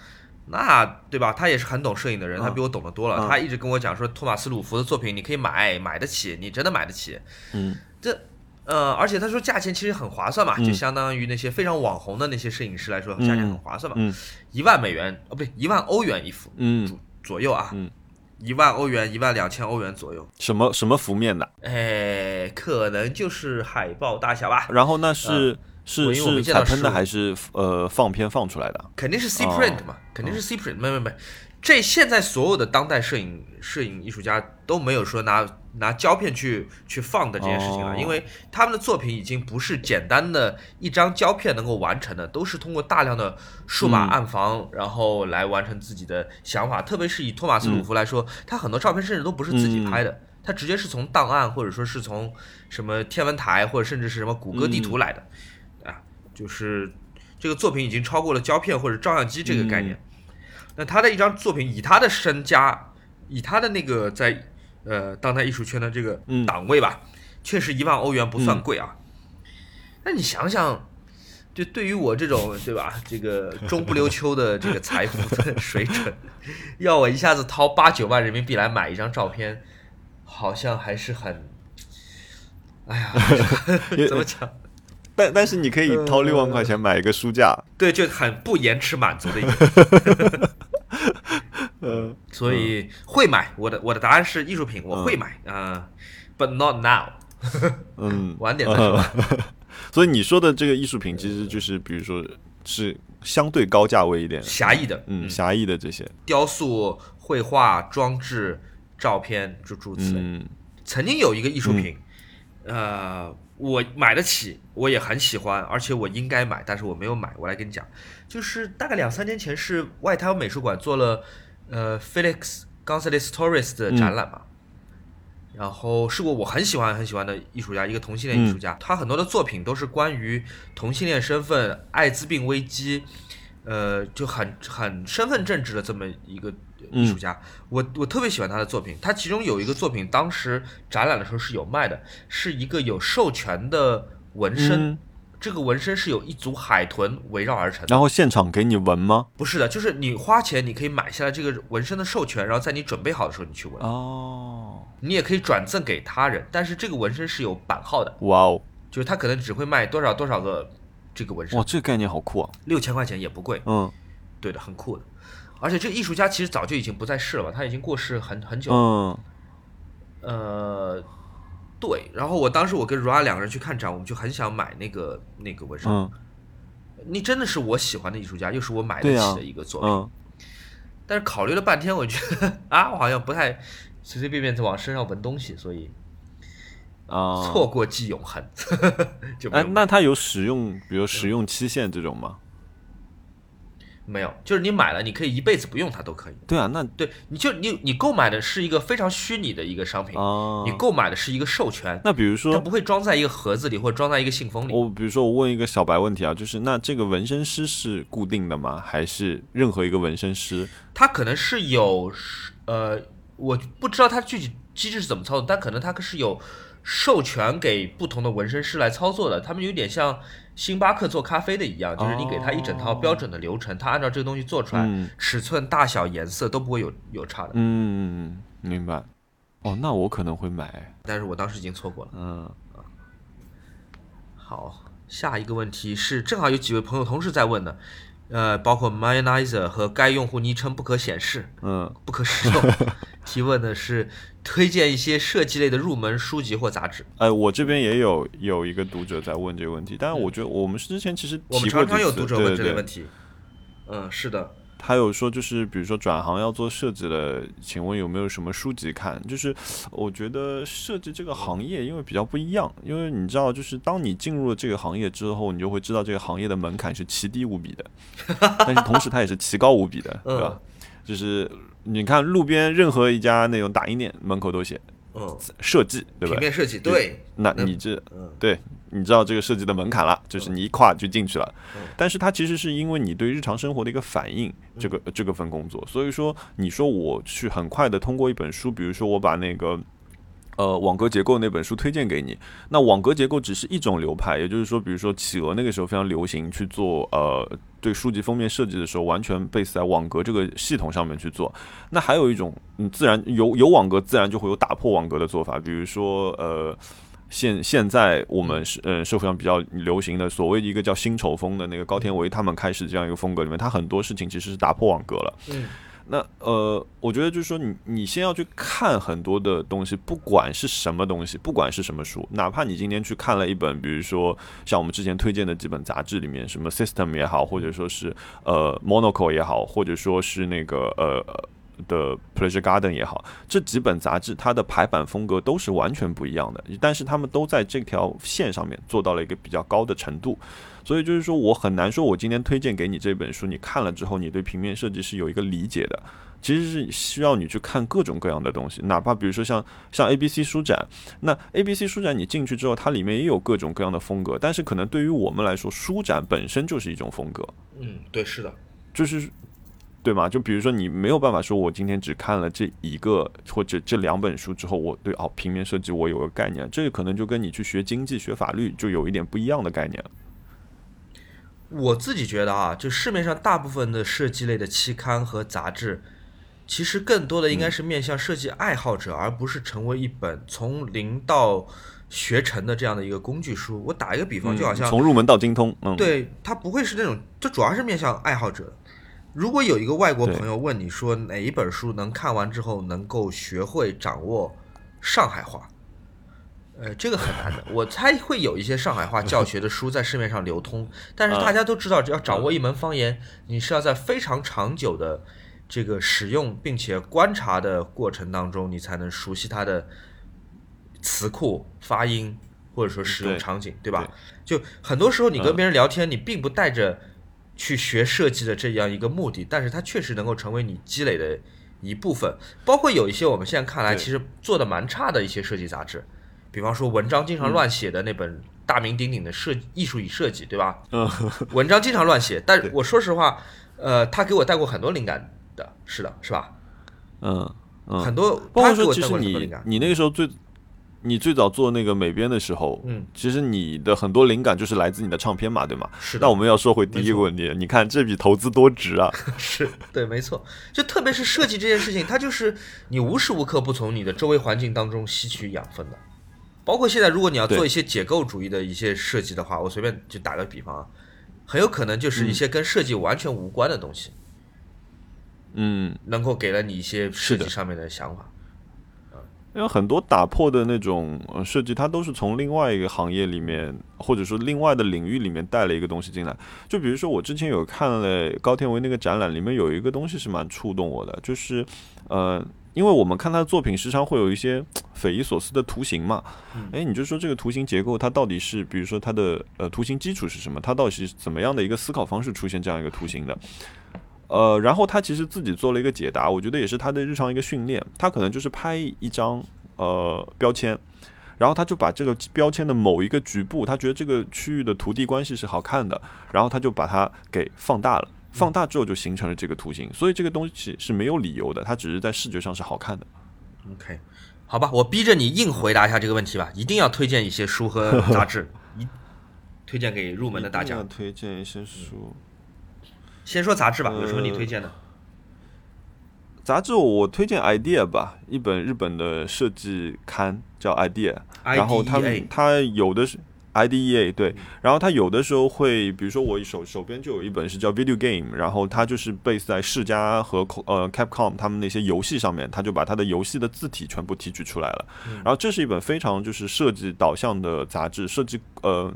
那对吧？他也是很懂摄影的人，他比我懂得多了。他一直跟我讲说，托马斯·鲁弗的作品你可以买，买得起，你真的买得起。嗯，这呃，而且他说价钱其实很划算嘛，就相当于那些非常网红的那些摄影师来说，价钱很划算嘛。一万美元哦，不对，一万欧元一幅，嗯，左右啊，一万欧元，一万两千欧元左右。什么什么幅面的？哎，可能就是海报大小吧。然后那是。是是彩喷的还是呃放片放出来的？肯定是 C print 嘛，肯定是 C print。没没没，这现在所有的当代摄影摄影艺术家都没有说拿拿胶片去去放的这件事情了，因为他们的作品已经不是简单的一张胶片能够完成的，都是通过大量的数码暗房，然后来完成自己的想法。特别是以托马斯鲁弗来说，他很多照片甚至都不是自己拍的，他直接是从档案或者说是从什么天文台或者甚至是什么谷歌地图来的。啊就是这个作品已经超过了胶片或者照相机这个概念。那他的一张作品，以他的身家，以他的那个在呃当代艺术圈的这个档位吧，确实一万欧元不算贵啊。那你想想，就对于我这种对吧，这个中不溜秋的这个财富的 水准，要我一下子掏八九万人民币来买一张照片，好像还是很，哎呀，怎么讲？但但是你可以掏六万块钱买一个书架，对，就很不延迟满足的一个。呃，所以会买我的我的答案是艺术品，我会买啊，but not now。嗯，晚点再说。所以你说的这个艺术品，其实就是比如说是相对高价位一点，狭义的，嗯，狭义的这些雕塑、绘画、装置、照片，诸诸此类。曾经有一个艺术品，呃。我买得起，我也很喜欢，而且我应该买，但是我没有买。我来跟你讲，就是大概两三年前是外滩美术馆做了呃 Felix Gonzalez Torres 的展览嘛，然后是我我很喜欢很喜欢的艺术家，一个同性恋艺术家，他很多的作品都是关于同性恋身份、艾滋病危机，呃，就很很身份政治的这么一个。艺术家，我我特别喜欢他的作品。他其中有一个作品，当时展览的时候是有卖的，是一个有授权的纹身这个纹身是有一组海豚围绕而成的。然后现场给你纹吗？不是的，就是你花钱，你可以买下来这个纹身的授权，然后在你准备好的时候你去纹。哦，你也可以转赠给他人，但是这个纹身是有版号的，哇哦，就是他可能只会卖多少多少个这个纹身哇，，这个概念好酷啊！六千块钱也不贵。嗯对的，很酷的。而且这个艺术家其实早就已经不在世了吧？他已经过世很很久了。嗯呃，对。然后我当时我跟 Ra 两个人去看展，我们就很想买那个那个纹身。嗯你真的是我喜欢的艺术家，又是我买得起的一个作品。嗯，但是考虑了半天，我觉得啊，我好像不太随随便便就往身上纹东西，所以啊，错过即永恒。就没哎有，那它有使用，比如使用期限这种吗？没有，就是你买了，你可以一辈子不用它都可以。对啊，那对，你就你你购买的是一个非常虚拟的一个商品，啊，你购买的是一个授权，那比如说它不会装在一个盒子里或者装在一个信封里。我比如说我问一个小白问题啊，就是那这个纹身师是固定的吗？还是任何一个纹身师？他可能是有呃，我不知道他具体机制是怎么操作，但可能他是有授权给不同的纹身师来操作的。他们有点像星巴克做咖啡的一样，就是你给他一整套标准的流程，他按照这个东西做出来，嗯尺寸、大小、颜色都不会有有差的。嗯，明白。哦，那我可能会买。但是我当时已经错过了。嗯好，下一个问题是，正好有几位朋友同时在问呢，呃，包括 Mayonnaise 和该用户昵称不可显示、嗯不可使用。提问的是推荐一些设计类的入门书籍或杂志。哎，我这边也有有一个读者在问这个问题，但是我觉得我们之前其实我们常常有读者问这类问题。嗯，是的，他有说，就是比如说转行要做设计了，请问有没有什么书籍看？就是我觉得设计这个行业因为比较不一样，因为你知道，就是当你进入了这个行业之后，你就会知道这个行业的门槛是奇低无比的，但是同时它也是奇高无比的，对吧？就是你看路边任何一家那种打印店门口都写嗯，设计，对吧平？面设计，对，那你这嗯对，你知道这个设计的门槛了，就是你一跨就进去了嗯。但是它其实是因为你对日常生活的一个反应，这个这个份工作。所以说，你说我去很快的通过一本书，比如说我把那个。呃，网格结构那本书推荐给你。那网格结构只是一种流派，也就是说，比如说企鹅那个时候非常流行去做呃对书籍封面设计的时候，完全 base 在网格这个系统上面去做。那还有一种，嗯，自然有有网格，自然就会有打破网格的做法，比如说呃。现现在我们是呃社会上比较流行的所谓的一个叫新丑风的那个高天维他们开始这样一个风格里面，他很多事情其实是打破网格了。那呃，我觉得就是说你你先要去看很多的东西，不管是什么东西，不管是什么书，哪怕你今天去看了一本，比如说像我们之前推荐的几本杂志里面，什么 System 也好，或者说是呃 monoco 也好，或者说是那个呃。的 Pleasure Garden 也好，这几本杂志它的排版风格都是完全不一样的，但是他们都在这条线上面做到了一个比较高的程度，所以就是说我很难说，我今天推荐给你这本书，你看了之后，你对平面设计是有一个理解的。其实是需要你去看各种各样的东西，哪怕比如说像像 A B C 书展，那 A B C 书展你进去之后，它里面也有各种各样的风格，但是可能对于我们来说，书展本身就是一种风格，嗯，对，是的，就是对吗？就比如说你没有办法说，我今天只看了这一个或者这两本书之后，我对哦平面设计我有个概念，这个可能就跟你去学经济、学法律就有一点不一样的概念了。我自己觉得啊，就市面上大部分的设计类的期刊和杂志，其实更多的应该是面向设计爱好者，而不是成为一本从零到学成的这样的一个工具书。我打一个比方，就好像、嗯从入门到精通，嗯，对它不会是那种，这主要是面向爱好者。如果有一个外国朋友问你说哪一本书能看完之后能够学会掌握上海话，呃，这个很难的。我猜会有一些上海话教学的书在市面上流通，但是大家都知道，只要掌握一门方言，你是要在非常长久的这个使用并且观察的过程当中，你才能熟悉它的词库、发音或者说使用场景，对吧？就很多时候你跟别人聊天，你并不带着去学设计的这样一个目的，但是它确实能够成为你积累的一部分。包括有一些我们现在看来其实做的蛮差的一些设计杂志，比方说文章经常乱写的那本大名鼎鼎的设艺术与设计，对吧？嗯，文章经常乱写，但对我说实话，呃，他给我带过很多灵感的，是的，是吧？嗯嗯，很多，包括说其实你。你那个时候最你最早做那个美编的时候，嗯，其实你的很多灵感就是来自你的唱片嘛，对吗？是的那我们要说回第一个问题，你看这笔投资多值啊！是对，没错，就特别是设计这件事情，它就是你无时无刻不从你的周围环境当中吸取养分的。包括现在，如果你要做一些解构主义的一些设计的话，我随便就打个比方啊，很有可能就是一些跟设计完全无关的东西，嗯，能够给了你一些设计上面的想法。因为很多打破的那种呃设计，它都是从另外一个行业里面，或者说另外的领域里面带了一个东西进来。就比如说，我之前有看了高天维那个展览，里面有一个东西是蛮触动我的，就是呃，因为我们看他的作品，时常会有一些 匪夷所思的图形嘛。哎，你就说这个图形结构，它到底是，比如说它的呃图形基础是什么？它到底是怎么样的一个思考方式出现这样一个图形的？呃，然后他其实自己做了一个解答，我觉得也是他的日常一个训练。他可能就是拍一张呃标签，然后他就把这个标签的某一个局部，他觉得这个区域的图地关系是好看的，然后他就把它给放大了。放大之后就形成了这个图形，所以这个东西是没有理由的，它只是在视觉上是好看的。OK，好吧，我逼着你硬回答一下这个问题吧，一定要推荐一些书和杂志，一推荐给入门的大家。推荐一些书。先说杂志吧，有什么你呃推荐的？杂志我推荐 Idea 吧，一本日本的设计刊叫 Idea，然后他 IDEA 们它有的是 IDEA 对，然后它有的时候会，比如说我手手边就有一本是叫 Video Game，然后它就是 base 在世嘉和呃 Capcom 他们那些游戏上面，它就把它的游戏的字体全部提取出来了。然后这是一本非常就是设计导向的杂志，设计呃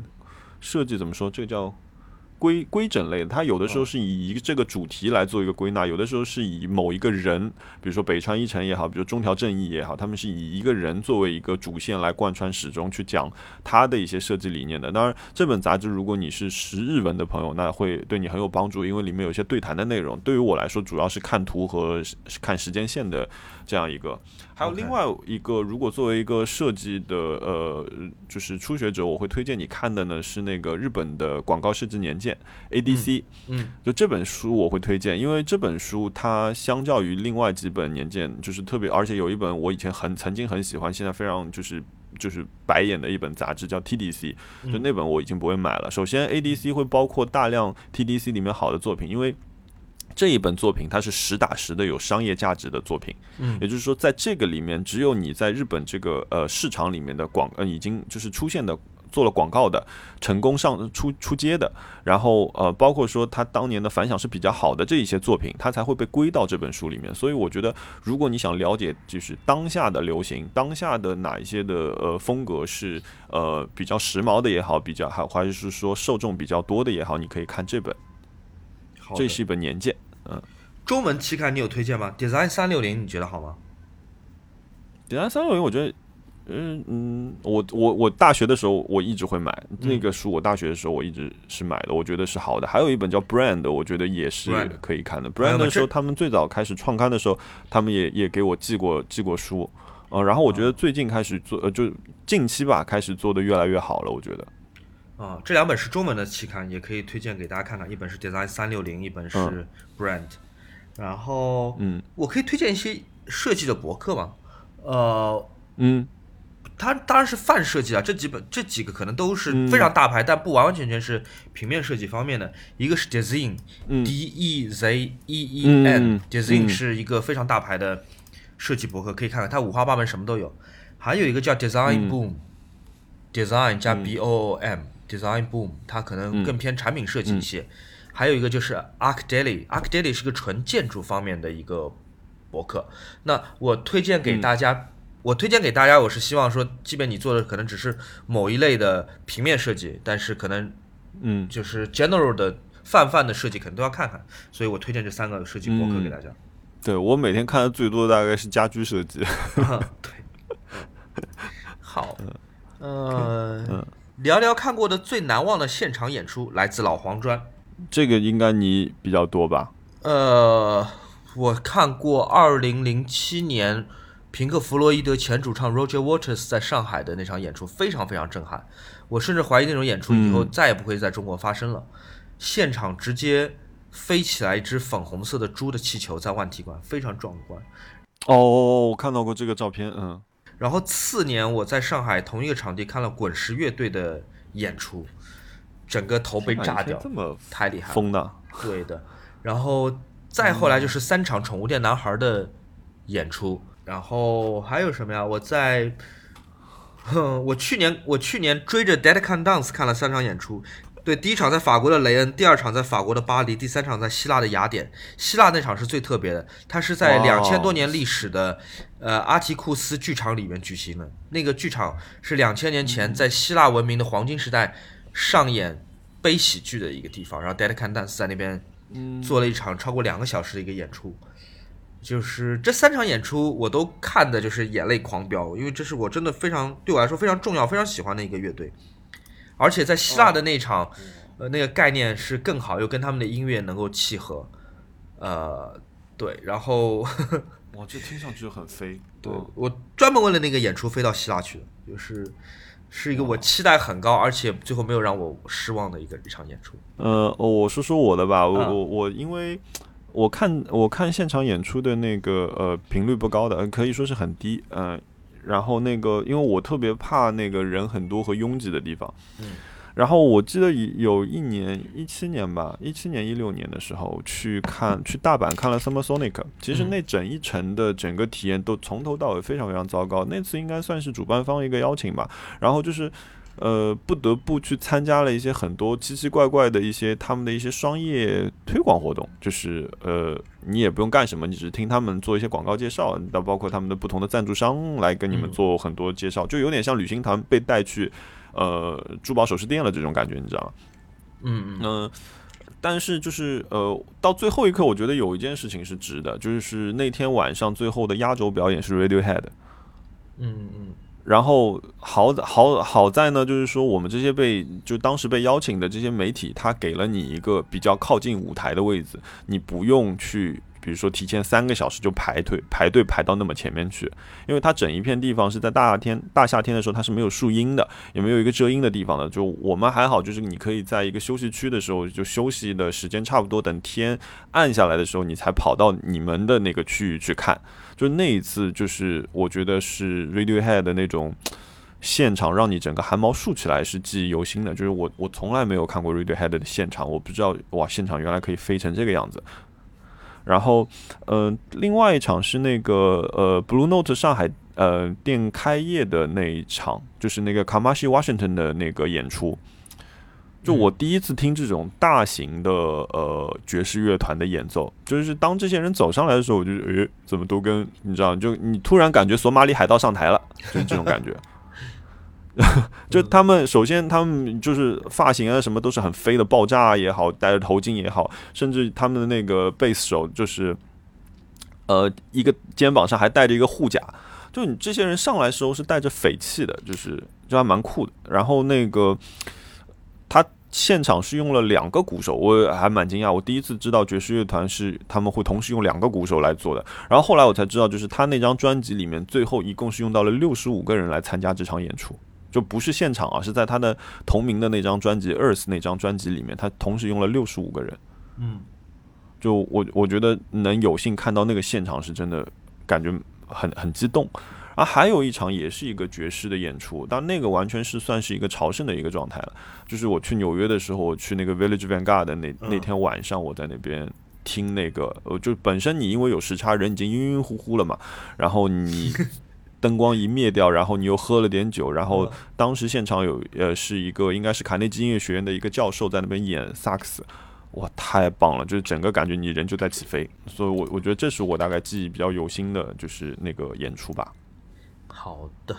设计怎么说？这个叫。规规整类的，它有的时候是以一个这个主题来做一个归纳，有的时候是以某一个人，比如说北川一成也好，比如中条正义也好，他们是以一个人作为一个主线来贯穿始终去讲他的一些设计理念的。当然，这本杂志如果你是识日文的朋友，那会对你很有帮助，因为里面有一些对谈的内容。对于我来说，主要是看图和看时间线的这样一个。还有另外一个，如果作为一个设计的呃，就是初学者，我会推荐你看的呢是那个日本的广告设计年鉴 ADC。嗯，就这本书我会推荐，因为这本书它相较于另外几本年鉴，就是特别，而且有一本我以前很曾经很喜欢，现在非常就是就是白眼的一本杂志叫 TDC，就那本我已经不会买了。首先 ADC 会包括大量 TDC 里面好的作品，因为这一本作品它是实打实的有商业价值的作品，嗯也就是说在这个里面，只有你在日本这个呃市场里面的广呃已经就是出现的。做了广告的，成功上出出街的，然后呃，包括说他当年的反响是比较好的这一些作品，它才会被归到这本书里面。所以我觉得，如果你想了解就是当下的流行，当下的哪一些的呃风格是呃比较时髦的也好，比较还还是说受众比较多的也好，你可以看这本，好这是一本年鉴。中文期刊你有推荐吗？Design 三六零你觉得好吗？？Design 三六零，我觉得，嗯嗯，我我我大学的时候我一直会买那个书，我大学的时候我一直是买的，我觉得是好的。还有一本叫 Brand，我觉得也是可以看的。Brand 妈的时候，他们最早开始创刊的时候，他们也也给我寄过寄过书，呃，然后我觉得最近开始做，呃，就近期吧，开始做的越来越好了，我觉得。啊，这两本是中文的期刊，也可以推荐给大家看看。一本是 Design 三六零，一本是嗯 Brand。然后，嗯我可以推荐一些设计的博客吗？呃，嗯它当然是泛设计啊，这几本这几个可能都是嗯非常大牌，但不完完全全是平面设计方面的。一个是 Design，D、嗯 E Z E E N，、嗯 Design 嗯是一个非常大牌的设计博客，可以看看，它五花八门，什么都有。还有一个叫 Design 嗯 Boom，Design、加 B O O M，Design Boom，它可能嗯更偏产品设计一些。还有一个就是 Arc Daily，Arc Daily 是个纯建筑方面的一个博客。那我推荐给大家，我推荐给大家，我是希望说，即便你做的可能只是某一类的平面设计，但是可能嗯，就是 general 的泛泛的设计，可能都要看看。所以我推荐这三个设计博客给大家。对我每天看的最多的大概是家居设计。对，好，呃，聊聊看过的最难忘的现场演出，来自老黄砖。这个应该你比较多吧？呃，我看过二零零七年平克·弗洛伊德前主唱 Roger Waters 在上海的那场演出，非常非常震撼。我甚至怀疑那种演出以后嗯再也不会在中国发生了。现场直接飞起来一只粉红色的猪的气球在万体馆，非常壮观。哦，我看到过这个照片，嗯然后次年我在上海同一个场地看了滚石乐队的演出，整个头被炸掉，这么太厉害了。疯的，对的，然后再后来就是三场宠物店男孩的演出，然后还有什么呀？我在，哼，我去年我去年追着 Dead Can Dance 看了三场演出。对，第一场在法国的雷恩，第二场在法国的巴黎，第三场在希腊的雅典。希腊那场是最特别的，它是在两千多年历史的呃阿提库斯剧场里面举行的。那个剧场是两千年前在希腊文明的黄金时代上演悲喜剧的一个地方。然后 Dead Can Dance 在那边做了一场超过两个小时的一个演出。就是这三场演出我都看的就是眼泪狂飙，因为这是我真的非常对我来说非常重要、非常喜欢的一个乐队。而且在希腊的那场，呃，那个概念是更好，又跟他们的音乐能够契合，呃，对，然后，哇，这听上去就很飞。对，我专门为了那个演出飞到希腊去的，就是是一个我期待很高，而且最后没有让我失望的一个一场演出。呃，我说说我的吧，我我我，因为我看我看现场演出的那个呃频率不高的，可以说是很低，嗯。然后那个，因为我特别怕那个人很多和拥挤的地方。嗯。然后我记得有一年，一七年吧，一七年一六年的时候去看去大阪看了 Summer Sonic，其实那整一程的整个体验都从头到尾非常非常糟糕。那次应该算是主办方一个邀请吧。然后就是。呃，不得不去参加了一些很多奇奇怪怪的一些他们的一些商业推广活动，就是呃，你也不用干什么，你只是听他们做一些广告介绍，到包括他们的不同的赞助商来跟你们做很多介绍，就有点像旅行团被带去呃珠宝首饰店了这种感觉，你知道吗？嗯嗯。但是就是呃，到最后一刻，我觉得有一件事情是值的，就是那天晚上最后的压轴表演是 Radiohead。嗯嗯。然后好好好在呢，就是说我们这些被就当时被邀请的这些媒体，他给了你一个比较靠近舞台的位置，你不用去，比如说提前三个小时就排队排队排到那么前面去，因为它整一片地方是在大夏天大夏天的时候它是没有树荫的，也没有一个遮阴的地方的。就我们还好，就是你可以在一个休息区的时候就休息的时间差不多，等天暗下来的时候，你才跑到你们的那个区域去看。就那一次，就是我觉得是 Radiohead 的那种现场，让你整个汗毛竖起来，是记忆犹新的。就是我我从来没有看过 Radiohead 的现场，我不知道哇，现场原来可以飞成这个样子。然后，嗯，另外一场是那个呃 Blue Note 上海呃店开业的那一场，就是那个 Kamashi Washington 的那个演出。就我第一次听这种大型的呃爵士乐团的演奏，就是当这些人走上来的时候，我就诶，怎么都跟你知道，就你突然感觉索马里海盗上台了，就是这种感觉。就他们首先他们就是发型啊什么都是很飞的，爆炸也好，戴着头巾也好，甚至他们的那个贝斯手就是呃一个肩膀上还带着一个护甲，就你这些人上来时候是带着匪气的，就是就还蛮酷的。然后那个他。现场是用了两个鼓手，我还蛮惊讶。我第一次知道爵士乐团是他们会同时用两个鼓手来做的。然后后来我才知道，就是他那张专辑里面最后一共是用到了六十五个人来参加这场演出，就不是现场啊，是在他的同名的那张专辑《Earth》那张专辑里面，他同时用了六十五个人。嗯，就我我觉得能有幸看到那个现场是真的感觉很很激动。啊，还有一场也是一个爵士的演出，但那个完全是算是一个朝圣的一个状态了。就是我去纽约的时候，我去那个 Village Vanguard 那那天晚上，我在那边听那个，呃，就本身你因为有时差，人已经晕晕乎乎了嘛，然后你灯光一灭掉，然后你又喝了点酒，然后当时现场有呃是一个应该是卡内基音乐学院的一个教授在那边演萨克斯，哇，太棒了！就是整个感觉你人就在起飞，所以我我觉得这是我大概记忆比较有心的，就是那个演出吧。好的，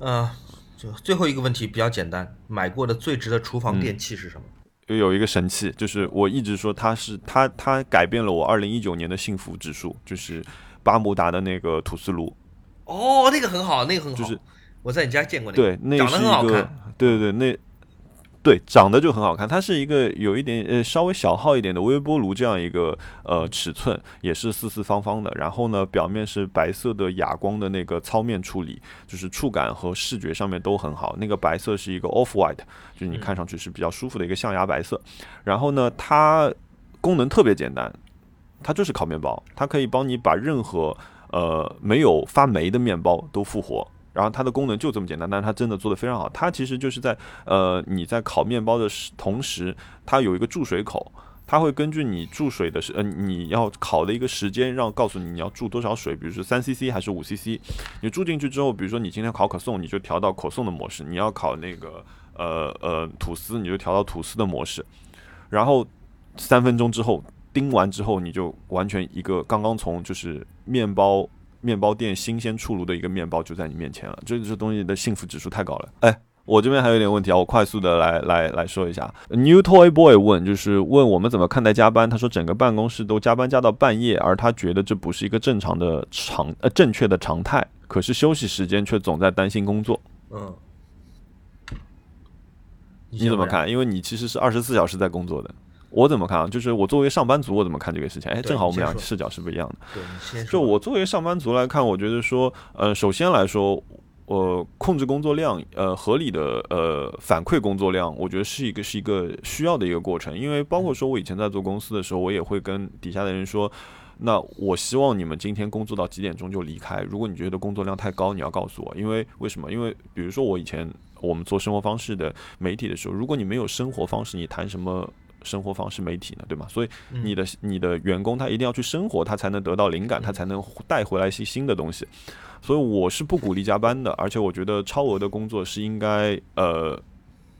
嗯，就最后一个问题比较简单，买过的最值的厨房电器是什么？有一个神器，就是我一直说它是它它改变了我二零一九年的幸福指数，就是巴慕达的那个吐司炉。哦，那个很好，那个很好，就是我在你家见过那个，对，那长得很好看，对对对，那。对，长得就很好看。它是一个有一点呃稍微小号一点的微波炉这样一个呃尺寸，也是四四方方的。然后呢，表面是白色的哑光的那个糙面处理，就是触感和视觉上面都很好。那个白色是一个 off white，就是你看上去是比较舒服的一个象牙白色。然后呢，它功能特别简单，它就是烤面包，它可以帮你把任何呃没有发霉的面包都复活。然后它的功能就这么简单，但是它真的做的非常好。它其实就是在呃你在烤面包的同时，它有一个注水口，它会根据你注水的时呃你要烤的一个时间，让告诉你你要注多少水，比如说三 CC 还是五 CC。你注进去之后，比如说你今天烤可颂，你就调到可颂的模式；你要烤那个呃呃吐司，你就调到吐司的模式。然后三分钟之后叮完之后，你就完全一个刚刚从就是面包。面包店新鲜出炉的一个面包就在你面前了，这这东西的幸福指数太高了。哎，我这边还有点问题啊，我快速的来来来说一下。New Toy Boy 问，就是问我们怎么看待加班？他说整个办公室都加班加到半夜，而他觉得这不是一个正常的常呃正确的常态。可是休息时间却总在担心工作。嗯，你怎么看？因为你其实是二十四小时在工作的。我怎么看啊？就是我作为上班族，我怎么看这个事情？哎，正好我们俩视角是不一样的。对，就我作为上班族来看，我觉得说，呃，首先来说，我控制工作量，呃，合理的呃反馈工作量，我觉得是一个是一个需要的一个过程。因为包括说我以前在做公司的时候，我也会跟底下的人说，那我希望你们今天工作到几点钟就离开。如果你觉得工作量太高，你要告诉我。因为为什么？因为比如说我以前我们做生活方式的媒体的时候，如果你没有生活方式，你谈什么？生活方式媒体呢，对吗？所以你的你的员工他一定要去生活，他才能得到灵感，他才能带回来一些新的东西。所以我是不鼓励加班的，而且我觉得超额的工作是应该呃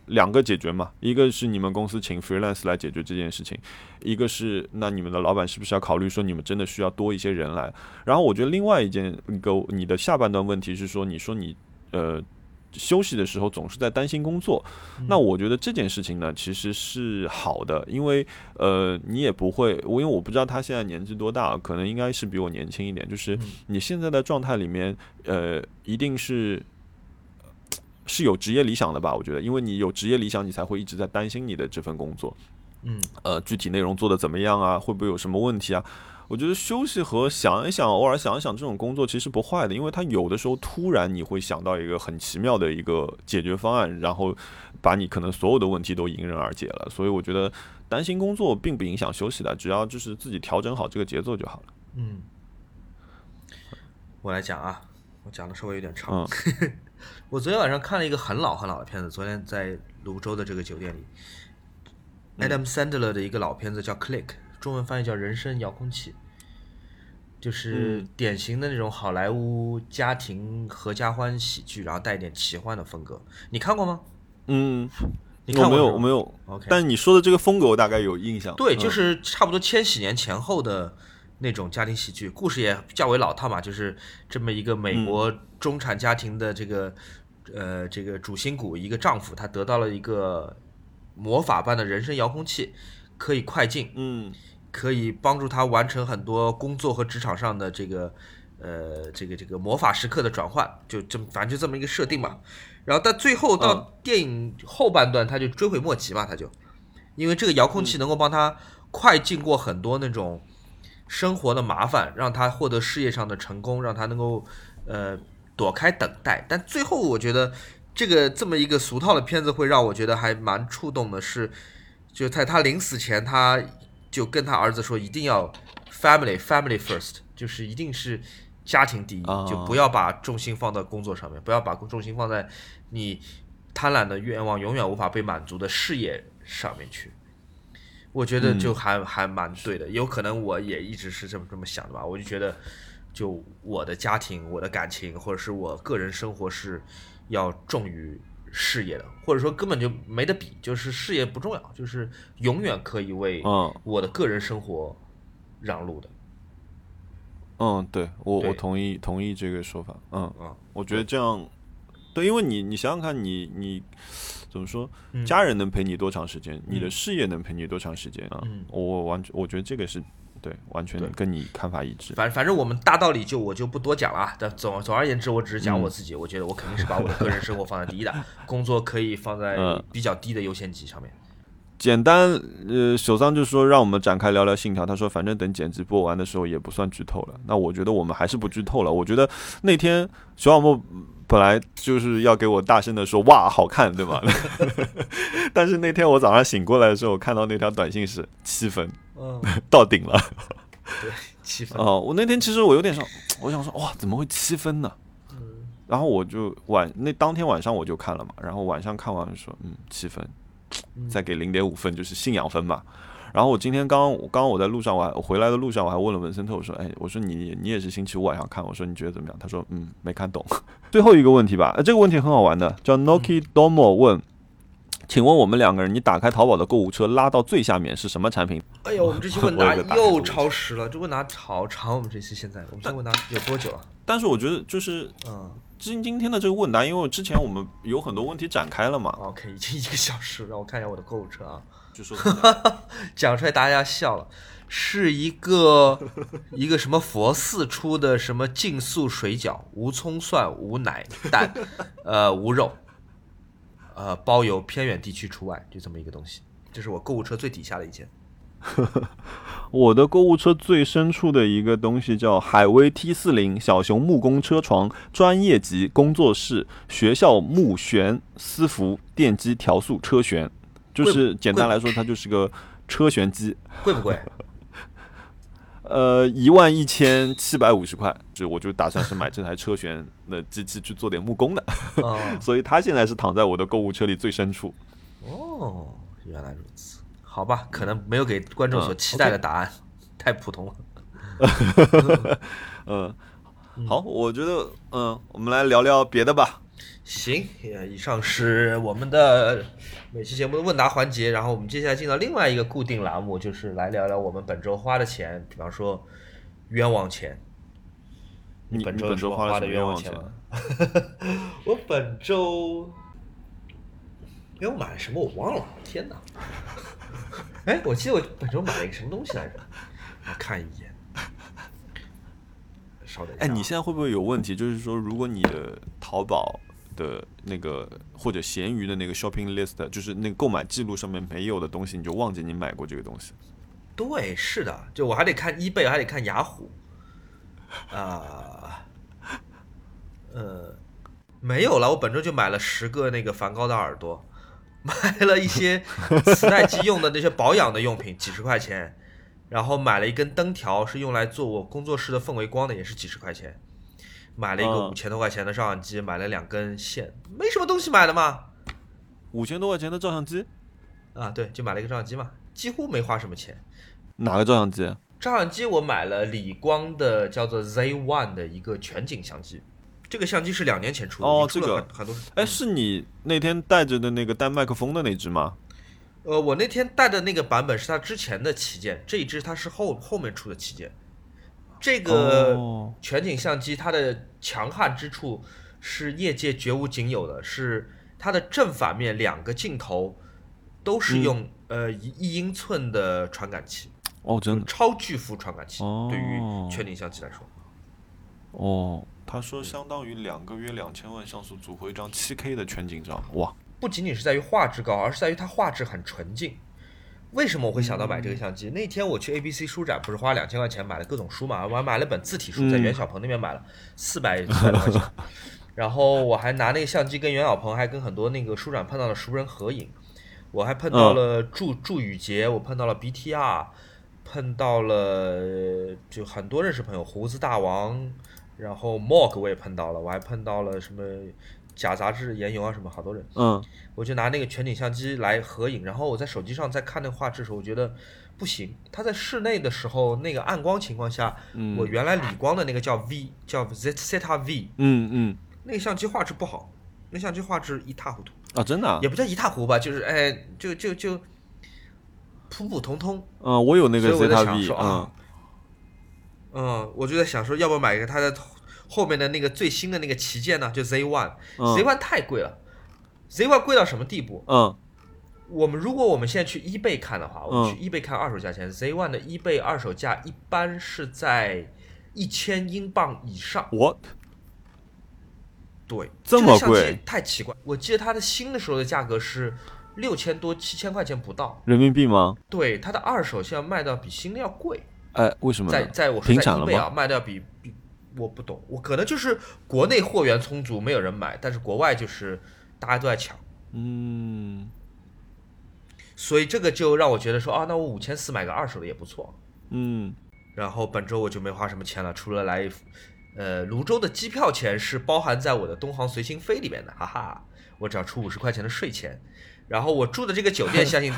两个解决嘛，一个是你们公司请 freelance 来解决这件事情，一个是那你们的老板是不是要考虑说你们真的需要多一些人来？然后我觉得另外一件一个你的下半段问题是说，你说你呃。休息的时候总是在担心工作，那我觉得这件事情呢，其实是好的，因为呃，你也不会，我因为我不知道他现在年纪多大，可能应该是比我年轻一点。就是你现在的状态里面，呃，一定是是有职业理想的吧？我觉得，因为你有职业理想，你才会一直在担心你的这份工作，嗯，呃，具体内容做的怎么样啊？会不会有什么问题啊？我觉得休息和想一想，偶尔想一想，这种工作其实不坏的，因为它有的时候突然你会想到一个很奇妙的一个解决方案，然后把你可能所有的问题都迎刃而解了。所以我觉得担心工作并不影响休息的，只要就是自己调整好这个节奏就好了。嗯，我来讲啊，我讲的稍微有点长。我昨天晚上看了一个很老很老的片子，昨天在泸州的这个酒店里，Adam Sandler 的一个老片子叫《Click》。中文翻译叫《人生遥控器》，就是典型的那种好莱坞家庭合家欢喜剧，然后带一点奇幻的风格。你看过吗？嗯，我没有，我没有。OK，但是你说的这个风格，我大概有印象。对，就是差不多千禧年前后的那种家庭喜剧，故事也较为老套嘛，就是这么一个美国中产家庭的这个呃这个主心骨，一个丈夫，他得到了一个魔法般的人生遥控器，可以快进。嗯。可以帮助他完成很多工作和职场上的这个，呃，这个这个魔法时刻的转换，就这么反正就这么一个设定嘛。然后但最后到电影后半段，他就追悔莫及嘛，他就因为这个遥控器能够帮他快进过很多那种生活的麻烦，让他获得事业上的成功，让他能够呃躲开等待。但最后我觉得这个这么一个俗套的片子会让我觉得还蛮触动的，是就在他临死前他。就跟他儿子说，一定要 family family first，就是一定是家庭第一，就不要把重心放到工作上面，不要把重心放在你贪婪的愿望永远无法被满足的事业上面去。我觉得就还还蛮对的，有可能我也一直是这么这么想的吧。我就觉得，就我的家庭、我的感情，或者是我个人生活是要重于。事业的，或者说根本就没得比，就是事业不重要，就是永远可以为我的个人生活让路的。嗯，对我我同意同意这个说法。嗯嗯，我觉得这样，对，因为你你想想看，你你怎么说，家人能陪你多长时间，你的事业能陪你多长时间啊？我完全我觉得这个是。对，完全跟你看法一致。反反正我们大道理就我就不多讲了啊。但总总而言之，我只是讲我自己。我觉得我肯定是把我的个人生活放在第一的，工作可以放在比较低的优先级上面。简单，呃，首桑就说让我们展开聊聊信条。他说，反正等剪辑播完的时候也不算剧透了。那我觉得我们还是不剧透了。我觉得那天熊小木本来就是要给我大声的说哇好看，对吧？但是那天我早上醒过来的时候，我看到那条短信是七分。嗯，到顶了。对，七分。哦，我那天其实我有点想，我想说哇，怎么会七分呢？然后我就晚那当天晚上我就看了嘛，然后晚上看完说嗯七分，再给零点五分就是信仰分吧。然后我今天刚刚刚我在路上我还我回来的路上我还问了文森特我说哎我说你你也是星期五晚上看我说你觉得怎么样？他说嗯没看懂。最后一个问题吧，呃这个问题很好玩的，叫 Noki Domo 问。请问我们两个人，你打开淘宝的购物车，拉到最下面是什么产品？哎呦，我们这期问答 又超时了，这问答好长。我们这期现在，我们这问答有多久了？但是我觉得就是，嗯，今今天的这个问答，因为之前我们有很多问题展开了嘛。OK，已经一个小时，让我看一下我的购物车啊。就说 讲出来大家笑了，是一个一个什么佛寺出的什么净素水饺，无葱蒜，无奶蛋，呃，无肉。呃，包邮，偏远地区除外，就这么一个东西。这是我购物车最底下的一件。我的购物车最深处的一个东西叫海威 T 四零小熊木工车床，专业级工作室，学校木旋私服电机调速车旋，就是简单来说，它就是个车旋机。贵不贵？呃，一万一千七百五十块，就我就打算是买这台车旋的机器去做点木工的，所以它现在是躺在我的购物车里最深处。哦，原来如此，好吧，可能没有给观众所期待的答案，太普通了。嗯，好，我觉得，嗯，我们来聊聊别的吧。行，以上是我们的每期节目的问答环节，然后我们接下来进到另外一个固定栏目，就是来聊聊我们本周花的钱，比方说冤枉钱。你本周花的冤枉钱吗？我本周，哎，我买了什么？我忘了，天哪！哎，我记得我本周买了一个什么东西来着？我看一眼。稍等。哎，你现在会不会有问题？就是说，如果你的淘宝。的那个或者闲鱼的那个 shopping list，就是那个购买记录上面没有的东西，你就忘记你买过这个东西。对，是的，就我还得看 eBay，还得看雅虎。啊，呃，没有了。我本周就买了十个那个梵高的耳朵，买了一些 磁带机用的那些保养的用品，几十块钱。然后买了一根灯条，是用来做我工作室的氛围光的，也是几十块钱。买了一个五千多块钱的照相机，买了两根线，没什么东西买的嘛。五千多块钱的照相机，啊，对，就买了一个照相机嘛，几乎没花什么钱。哪个照相机？照相机我买了理光的，叫做 Z One 的一个全景相机。这个相机是两年前出的，哦，这个很多。哎，是你那天带着的那个带麦克风的那只吗？呃，我那天带的那个版本是它之前的旗舰，这一只它是后后面出的旗舰。这个全景相机它的强悍之处是业界绝无仅有的，是它的正反面两个镜头都是用呃一一英寸的传感器哦，真的超巨幅传感器，对于全景相机来说。哦，他说相当于两个约两千万像素组合一张七 K 的全景照，哇！不仅仅是在于画质高，而是在于它画质很纯净。为什么我会想到买这个相机？那天我去 A B C 书展，不是花两千块钱买了各种书嘛？我还买了本字体书，在袁小鹏那边买了四百块钱。然后我还拿那个相机跟袁小鹏，还跟很多那个书展碰到的熟人合影。我还碰到了祝祝宇杰，我碰到了 B T R，碰到了就很多认识朋友，胡子大王，然后 Mog 我也碰到了，我还碰到了什么。假杂志、研油啊什么，好多人。嗯，我就拿那个全景相机来合影，然后我在手机上在看那个画质的时候，我觉得不行。它在室内的时候，那个暗光情况下，我原来理光的那个叫 V，叫 Zeta V。嗯嗯。那个相机画质不好，那相机画质一塌糊涂。啊，真的？也不叫一塌糊涂吧，就是哎，就就就普普通通。嗯，我有那个 Zeta V。嗯。嗯，我就在想说，要不要买一个它的。后面的那个最新的那个旗舰呢，就 Z One，Z One 太贵了，Z One 贵到什么地步？嗯，我们如果我们现在去 eBay 看的话，我们去 eBay 看二手价钱，Z One 的 eBay 二手价一般是在一千英镑以上。What？对，这么贵，太奇怪。我记得它的新的时候的价格是六千多、七千块钱不到人民币吗？对，它的二手现在卖到比新的要贵。哎，为什么？在在我说在 eBay 啊，卖的要比比。我不懂，我可能就是国内货源充足，没有人买，但是国外就是大家都在抢，嗯，所以这个就让我觉得说，啊，那我五千四买个二手的也不错，嗯，然后本周我就没花什么钱了，除了来呃，泸州的机票钱是包含在我的东航随心飞里面的，哈哈，我只要出五十块钱的税钱。然后我住的这个酒店，相信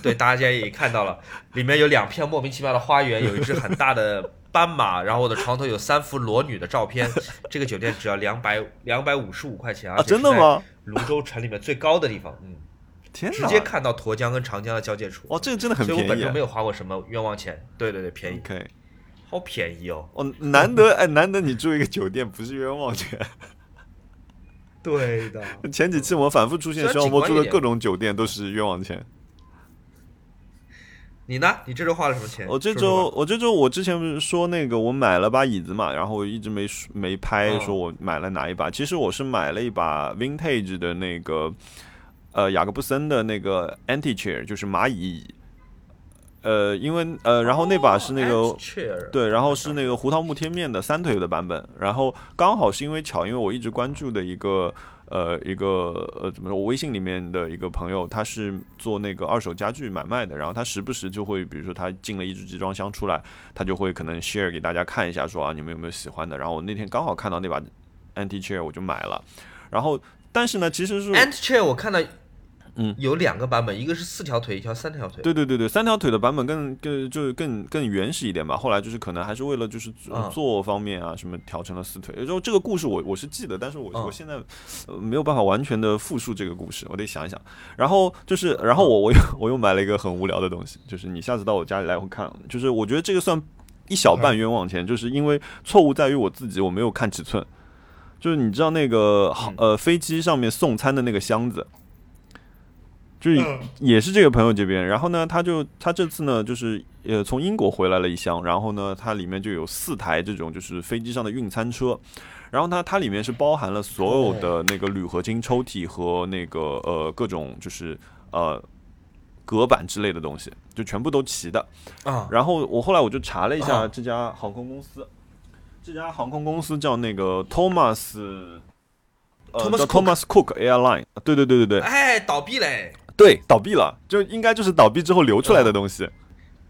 对大家也看到了，里面有两片莫名其妙的花园，有一只很大的斑马，然后我的床头有三幅裸女的照片。这个酒店只要两百两百五十五块钱啊！真的吗？泸州城里面最高的地方，嗯，天直接看到沱江跟长江的交界处。哦，这个真的很便宜。所以我本周没有花过什么冤枉钱。对对对，便宜。好便宜哦。哦，难得哎，难得你住一个酒店不是冤枉钱。对的，前几期我们反复出现，小波住的各种酒店都是冤枉钱。你呢？你这周花了什么钱？我这周，我这周，我之前不是说那个我买了把椅子嘛，然后我一直没没拍，说我买了哪一把。其实我是买了一把 vintage 的那个，呃，雅各布森的那个 anti chair，就是蚂蚁椅。呃，因为呃，然后那把是那个对，然后是那个胡桃木贴面的三腿的版本，然后刚好是因为巧，因为我一直关注的一个呃一个呃怎么说，我微信里面的一个朋友，他是做那个二手家具买卖的，然后他时不时就会，比如说他进了一只集装箱出来，他就会可能 share 给大家看一下，说啊你们有没有喜欢的，然后我那天刚好看到那把 anti chair，我就买了，然后但是呢，其实是 anti chair 我看到。嗯，有两个版本，一个是四条腿，一条三条腿。对对对对，三条腿的版本更更就是更更原始一点吧。后来就是可能还是为了就是做方面啊什么调成了四腿。然后这个故事我我是记得，但是我我现在没有办法完全的复述这个故事，我得想一想。然后就是然后我我又我又买了一个很无聊的东西，就是你下次到我家里来会看，就是我觉得这个算一小半冤枉钱，就是因为错误在于我自己，我没有看尺寸。就是你知道那个呃飞机上面送餐的那个箱子。就是也是这个朋友这边，然后呢，他就他这次呢，就是呃从英国回来了一箱，然后呢，它里面就有四台这种就是飞机上的运餐车，然后它它里面是包含了所有的那个铝合金抽屉和那个呃各种就是呃隔板之类的东西，就全部都齐的。啊。然后我后来我就查了一下这家航空公司，这家航空公司叫那个 Thomas，呃，Thomas Cook Airline，对对对对对，哎，倒闭嘞。对，倒闭了，就应该就是倒闭之后流出来的东西。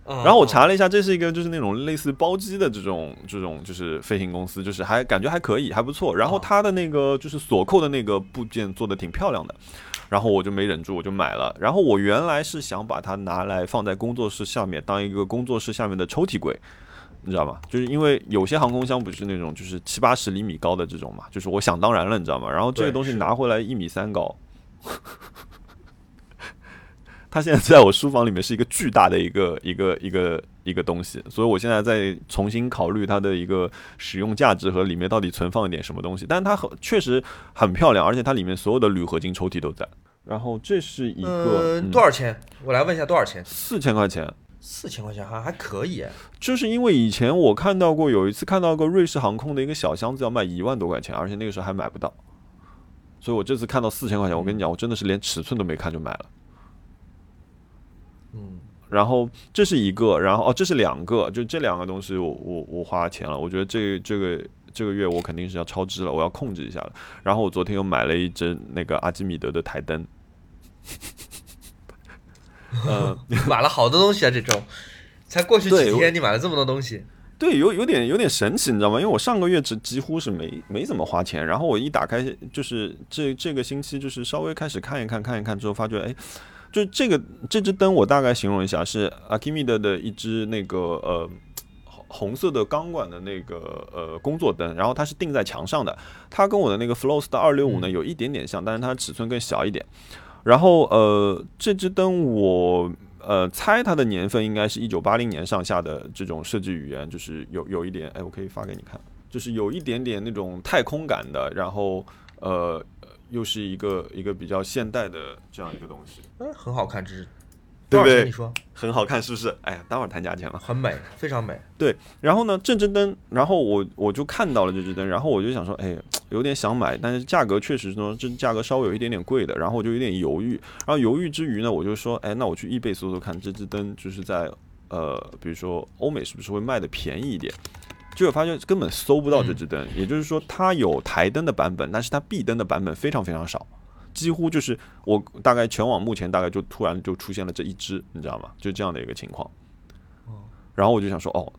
然后我查了一下，这是一个就是那种类似包机的这种这种就是飞行公司，就是还感觉还可以，还不错。然后它的那个就是锁扣的那个部件做的挺漂亮的，然后我就没忍住，我就买了。然后我原来是想把它拿来放在工作室下面，当一个工作室下面的抽屉柜，你知道吗？就是因为有些航空箱不是那种就是七八十厘米高的这种嘛，就是我想当然了，你知道吗？然后这个东西拿回来一米三高。它现在在我书房里面是一个巨大的一个 一个一个一个东西，所以我现在在重新考虑它的一个使用价值和里面到底存放一点什么东西。但是它很确实很漂亮，而且它里面所有的铝合金抽屉都在。然后这是一个多少钱？我来问一下多少钱？四千块钱。四千块钱还还可以。就是因为以前我看到过，有一次看到过瑞士航空的一个小箱子要卖一万多块钱，而且那个时候还买不到。所以我这次看到四千块钱，我跟你讲，我真的是连尺寸都没看就买了。嗯，然后这是一个，然后哦，这是两个，就这两个东西，我我我花钱了。我觉得这这个这个月我肯定是要超支了，我要控制一下了。然后我昨天又买了一只那个阿基米德的台灯，嗯，买了好多东西啊！这周才过去几天，你买了这么多东西，对，有有点有点神奇，你知道吗？因为我上个月只几乎是没没怎么花钱，然后我一打开，就是这这个星期就是稍微开始看一看看一看之后，发觉哎。就这个这只灯，我大概形容一下，是 Akimida 的一只那个呃红色的钢管的那个呃工作灯，然后它是钉在墙上的。它跟我的那个 Flows 的二六五呢有一点点像，但是它尺寸更小一点。然后呃这只灯我呃猜它的年份应该是一九八零年上下的这种设计语言，就是有有一点哎我可以发给你看，就是有一点点那种太空感的，然后呃。又是一个一个比较现代的这样一个东西，嗯，很好看，这是对不对？你说很好看是不是？哎呀，待会儿谈价钱了。很美，非常美。对，然后呢，这支灯，然后我我就看到了这支灯，然后我就想说，哎，有点想买，但是价格确实说这价格稍微有一点点贵的，然后我就有点犹豫。然后犹豫之余呢，我就说，哎，那我去易贝搜搜看，这支灯就是在呃，比如说欧美是不是会卖的便宜一点？结果发现根本搜不到这支灯，也就是说它有台灯的版本，但是它壁灯的版本非常非常少，几乎就是我大概全网目前大概就突然就出现了这一支，你知道吗？就这样的一个情况。然后我就想说，哦，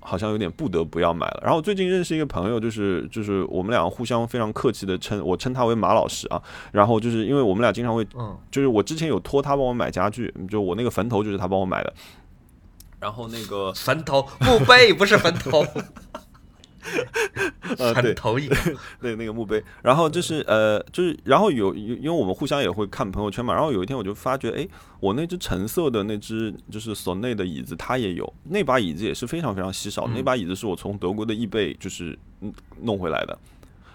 好像有点不得不要买了。然后最近认识一个朋友，就是就是我们俩互相非常客气的称我称他为马老师啊。然后就是因为我们俩经常会，嗯，就是我之前有托他帮我买家具，就我那个坟头就是他帮我买的。然后那个坟头墓碑不是坟头。呃，对，投影，对那个墓碑，然后就是呃，就是然后有有，因为我们互相也会看朋友圈嘛，然后有一天我就发觉，哎，我那只橙色的那只就是索内的椅子，它也有，那把椅子也是非常非常稀少，那把椅子是我从德国的易贝就是弄回来的，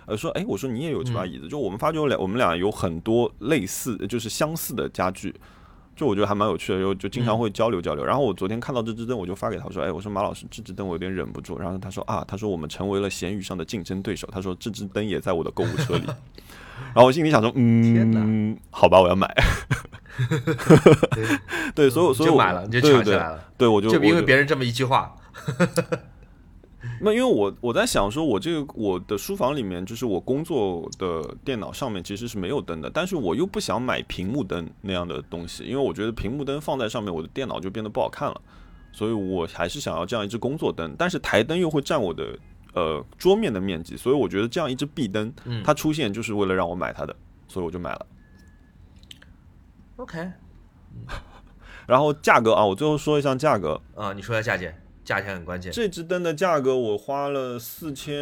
呃，说，哎，我说你也有这把椅子，就我们发觉两我们俩有很多类似就是相似的家具。就我觉得还蛮有趣的，就就经常会交流交流。然后我昨天看到这支灯，我就发给他说：“哎，我说马老师，这支灯我有点忍不住。”然后他说：“啊，他说我们成为了闲鱼上的竞争对手。”他说：“这支灯也在我的购物车里。” 然后我心里想说：“嗯，好吧，我要买。”对，所以所以就买了，你就抢起来了。对，我就就因为别人这么一句话。那因为我我在想说，我这个我的书房里面，就是我工作的电脑上面其实是没有灯的，但是我又不想买屏幕灯那样的东西，因为我觉得屏幕灯放在上面，我的电脑就变得不好看了，所以我还是想要这样一只工作灯，但是台灯又会占我的呃桌面的面积，所以我觉得这样一只壁灯，它出现就是为了让我买它的，所以我就买了。OK，然后价格啊，我最后说一下价格啊，你说一下价钱。价钱很关键。这支灯的价格我花了四千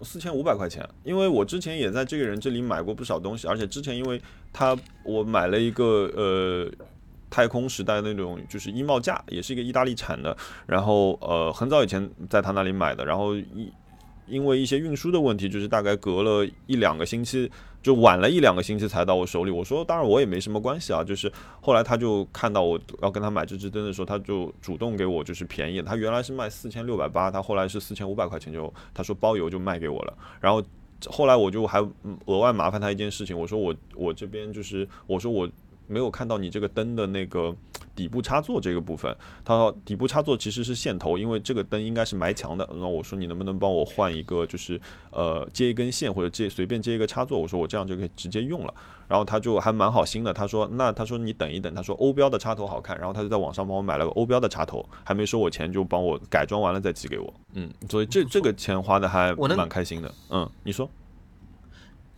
四千五百块钱，因为我之前也在这个人这里买过不少东西，而且之前因为他我买了一个呃太空时代那种就是衣帽架，也是一个意大利产的，然后呃很早以前在他那里买的，然后一因为一些运输的问题，就是大概隔了一两个星期。就晚了一两个星期才到我手里，我说当然我也没什么关系啊，就是后来他就看到我要跟他买这支灯的时候，他就主动给我就是便宜，他原来是卖四千六百八，他后来是四千五百块钱就他说包邮就卖给我了，然后后来我就还额外麻烦他一件事情，我说我我这边就是我说我。没有看到你这个灯的那个 底部插座这个部分，他说底部插座其实是线头，因为这个灯应该是埋墙的。然后我说你能不能帮我换一个，就是呃接一根线或者接随便接一个插座，我说我这样就可以直接用了。然后他就还蛮好心的，他说那他说你等一等，他说欧标的插头好看，然后他就在网上帮我买了个欧标的插头，还没收我钱就帮我改装完了再寄给我。嗯，所以这这个钱花的还蛮开心的。嗯，你说？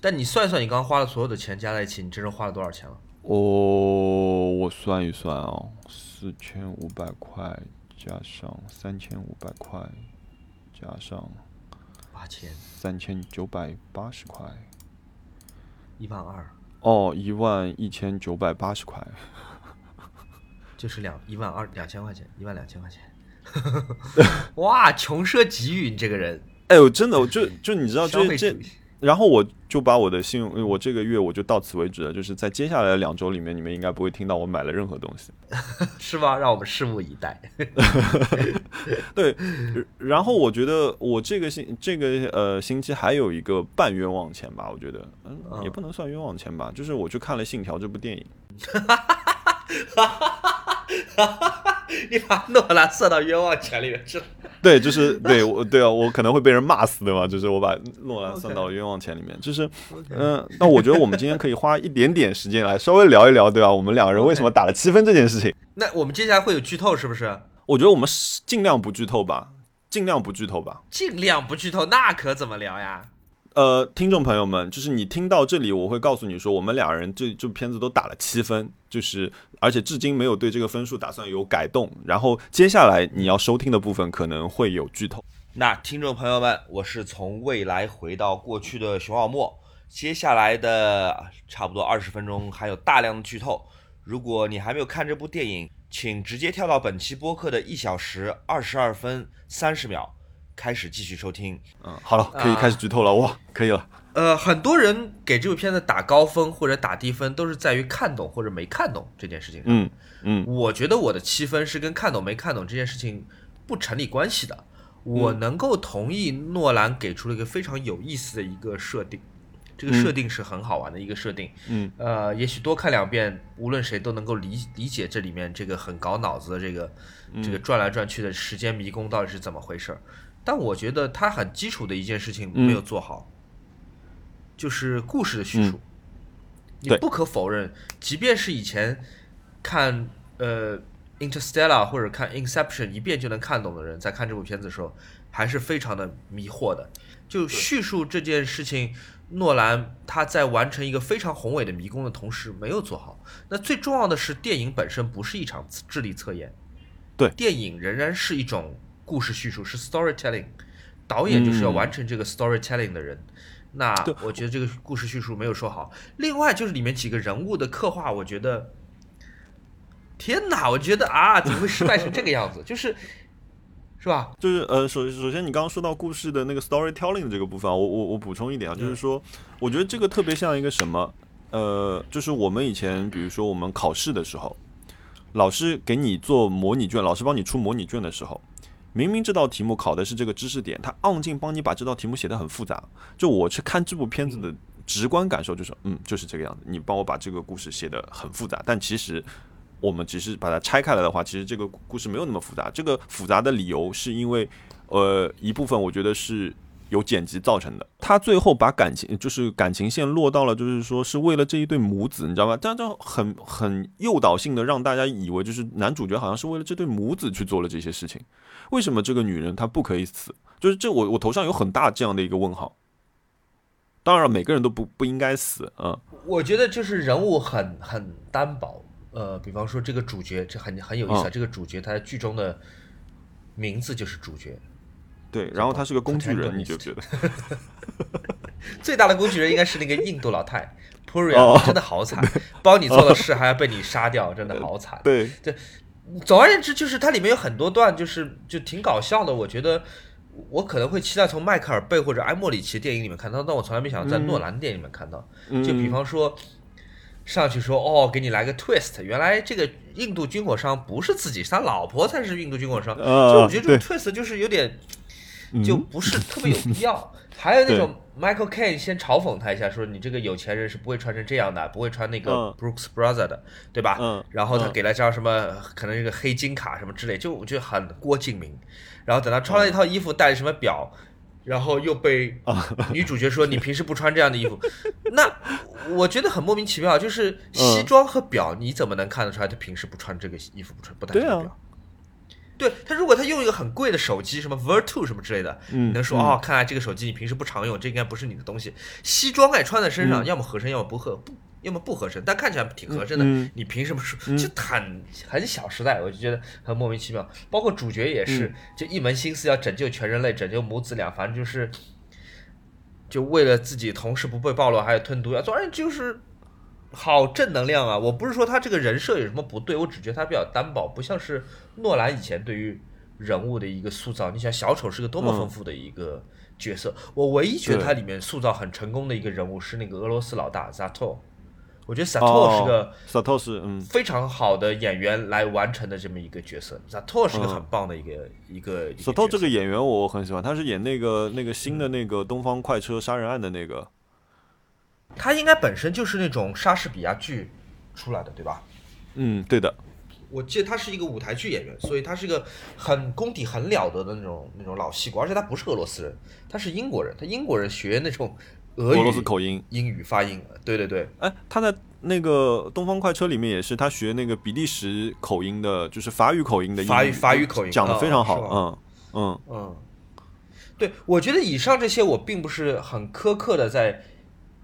但你算算你刚刚花了所有的钱加在一起，你真正花了多少钱了？哦，我算一算啊，四千五百块加上三千五百块，加上八千，三千九百八十块，一万二。哦，一万一千九百八十块，就是两一万二两千块钱，一万两千块钱。哇，穷奢极欲，你这个人。哎呦，真的，我就就你知道这这。然后我就把我的信用，我这个月我就到此为止了。就是在接下来两周里面，你们应该不会听到我买了任何东西，是吗？让我们拭目以待。对，然后我觉得我这个星这个呃星期还有一个半冤枉钱吧，我觉得嗯也不能算冤枉钱吧，就是我去看了《信条》这部电影。你把诺兰算到冤枉钱里面去了？对，就是对我对啊，我可能会被人骂死对吧。就是我把诺兰算到冤枉钱里面，就是嗯，那我觉得我们今天可以花一点点时间来稍微聊一聊，对吧？我们两个人为什么打了七分这件事情。那我们接下来会有剧透是不是？我觉得我们尽量不剧透吧，尽量不剧透吧，尽量不剧透，那可怎么聊呀？呃，听众朋友们，就是你听到这里，我会告诉你说，我们两人这这片子都打了七分，就是而且至今没有对这个分数打算有改动。然后接下来你要收听的部分可能会有剧透。那听众朋友们，我是从未来回到过去的熊小莫，接下来的差不多二十分钟还有大量的剧透。如果你还没有看这部电影，请直接跳到本期播客的一小时二十二分三十秒。开始继续收听，嗯，好了，可以开始剧透了，哇，可以了。呃，很多人给这部片子打高分或者打低分，都是在于看懂或者没看懂这件事情上。嗯嗯，我觉得我的七分是跟看懂没看懂这件事情不成立关系的。我能够同意诺兰给出了一个非常有意思的一个设定，这个设定是很好玩的一个设定。嗯，呃，也许多看两遍，无论谁都能够理理解这里面这个很搞脑子的这个这个转来转去的时间迷宫到底是怎么回事儿。但我觉得他很基础的一件事情没有做好，就是故事的叙述。你不可否认，即便是以前看呃 Interstellar 或者看 Inception 一遍就能看懂的人，在看这部片子的时候，还是非常的迷惑的。就叙述这件事情，诺兰他在完成一个非常宏伟的迷宫的同时，没有做好。那最重要的是，电影本身不是一场智力测验，对，电影仍然是一种故事叙述，是 storytelling。导演就是要完成这个 storytelling 的人。那我觉得这个故事叙述没有说好。另外就是里面几个人物的刻画，我觉得。天哪，我觉得啊，怎么会失败成这个样子？就是，是吧？就是呃，首首先，你刚刚说到故事的那个 storytelling 的这个部分，我我我补充一点啊，就是说，我觉得这个特别像一个什么？呃，就是我们以前比如说我们考试的时候，老师给你做模拟卷，老师帮你出模拟卷的时候，明明这道题目考的是这个知识点，他按劲帮你把这道题目写的很复杂。就我去看这部片子的直观感受就是，嗯，就是这个样子。你帮我把这个故事写的很复杂，但其实。我们只是把它拆开来的话，其实这个故事没有那么复杂。这个复杂的理由是因为，呃，一部分我觉得是有剪辑造成的。他最后把感情，就是感情线落到了，就是说是为了这一对母子，你知道吗？这样就很很诱导性的让大家以为，就是男主角好像是为了这对母子去做了这些事情。为什么这个女人她不可以死？就是这我我头上有很大这样的一个问号。当然，每个人都不不应该死啊。我觉得就是人物很很单薄。呃，比方说这个主角，这很很有意思啊。这个主角他在剧中的名字就是主角，对。然后他是个工具人，你就觉得 最大的工具人应该是那个印度老太 Puri，真的好惨，帮你做了事还要被你杀掉，真的好惨。对，对。总而言之，就是它里面有很多段，就是就挺搞笑的。我觉得我可能会期待从迈克尔贝或者埃莫里奇电影里面看到，但我从来没想到在诺兰电影里面看到。就比方说。上去说哦，给你来个 twist，原来这个印度军火商不是自己，是他老婆才是印度军火商。就我觉得这个 twist 就是有点，就不是特别有必要。还有那种 Michael Caine 先嘲讽他一下，说你这个有钱人是不会穿成这样的，不会穿那个 Brooks Brother 的，对吧？嗯。然后他给了张什么，可能一个黑金卡什么之类，就我觉得很郭敬明。然后等他穿了一套衣服，戴什么表。然后又被 女主角说你平时不穿这样的衣服，那我觉得很莫名其妙。就是西装和表，你怎么能看得出来他平时不穿这个衣服不穿不戴这个表？对他，如果他用一个很贵的手机，什么 Virtu 什么之类的，你能说哦，看来这个手机你平时不常用，这应该不是你的东西。西装哎，穿在身上，要么合身，要么不合不。要么不合身，但看起来挺合身的。你凭什么说？就很很小时代，我就觉得很莫名其妙。包括主角也是，就一门心思要拯救全人类，拯救母子俩，反正就是就为了自己同事不被暴露，还有吞毒药，总之就是好正能量啊！我不是说他这个人设有什么不对，我只觉得他比较单薄，不像是诺兰以前对于人物的一个塑造。你想，小丑是个多么丰富的一个角色。我唯一觉得他里面塑造很成功的一个人物是那个俄罗斯老大 Zato。我觉得萨托是个萨托是嗯非常好的演员来完成的这么一个角色，萨托是个很棒的一个一个。萨托这个演员我很喜欢，他是演那个那个新的那个《东方快车杀人案》的那个。他应该本身就是那种莎士比亚剧出来的，对吧？嗯，对的。我记得他是一个舞台剧演员，所以他是一个很功底很了得的那种那种老戏骨，而且他不是俄罗斯人，他是英国人，他英国人学那种。俄罗斯口音、英语发音，对对对。哎，他在那个《东方快车》里面也是，他学那个比利时口音的，就是法语口音的。法语法语口音讲的非常好，嗯嗯嗯。对，我觉得以上这些我并不是很苛刻的在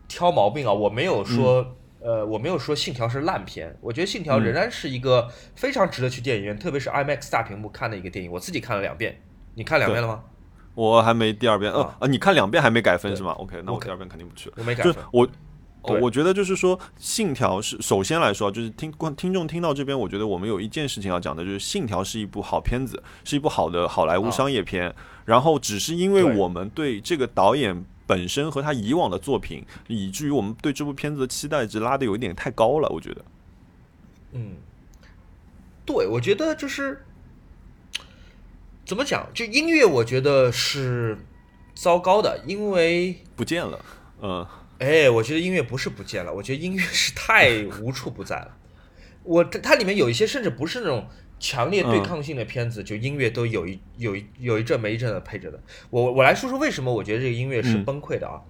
挑毛病啊，我没有说，呃，我没有说《信条》是烂片，我觉得《信条》仍然是一个非常值得去电影院，特别是 IMAX 大屏幕看的一个电影。我自己看了两遍，你看两遍了吗？我还没第二遍，呃啊，你看两遍还没改分是吗？OK，那我第二遍肯定不去了。我没改分。我，我觉得就是说，信条是首先来说，就是听观听众听到这边，我觉得我们有一件事情要讲的，就是信条是一部好片子，是一部好的好莱坞商业片。然后只是因为我们对这个导演本身和他以往的作品，以至于我们对这部片子的期待值拉的有一点太高了。我觉得，嗯，对，我觉得就是。怎么讲？就音乐，我觉得是糟糕的，因为不见了。嗯，哎，我觉得音乐不是不见了，我觉得音乐是太无处不在了。我它里面有一些甚至不是那种强烈对抗性的片子，就音乐都有一有一有一阵没一阵的配着的。我我来说说为什么我觉得这个音乐是崩溃的啊？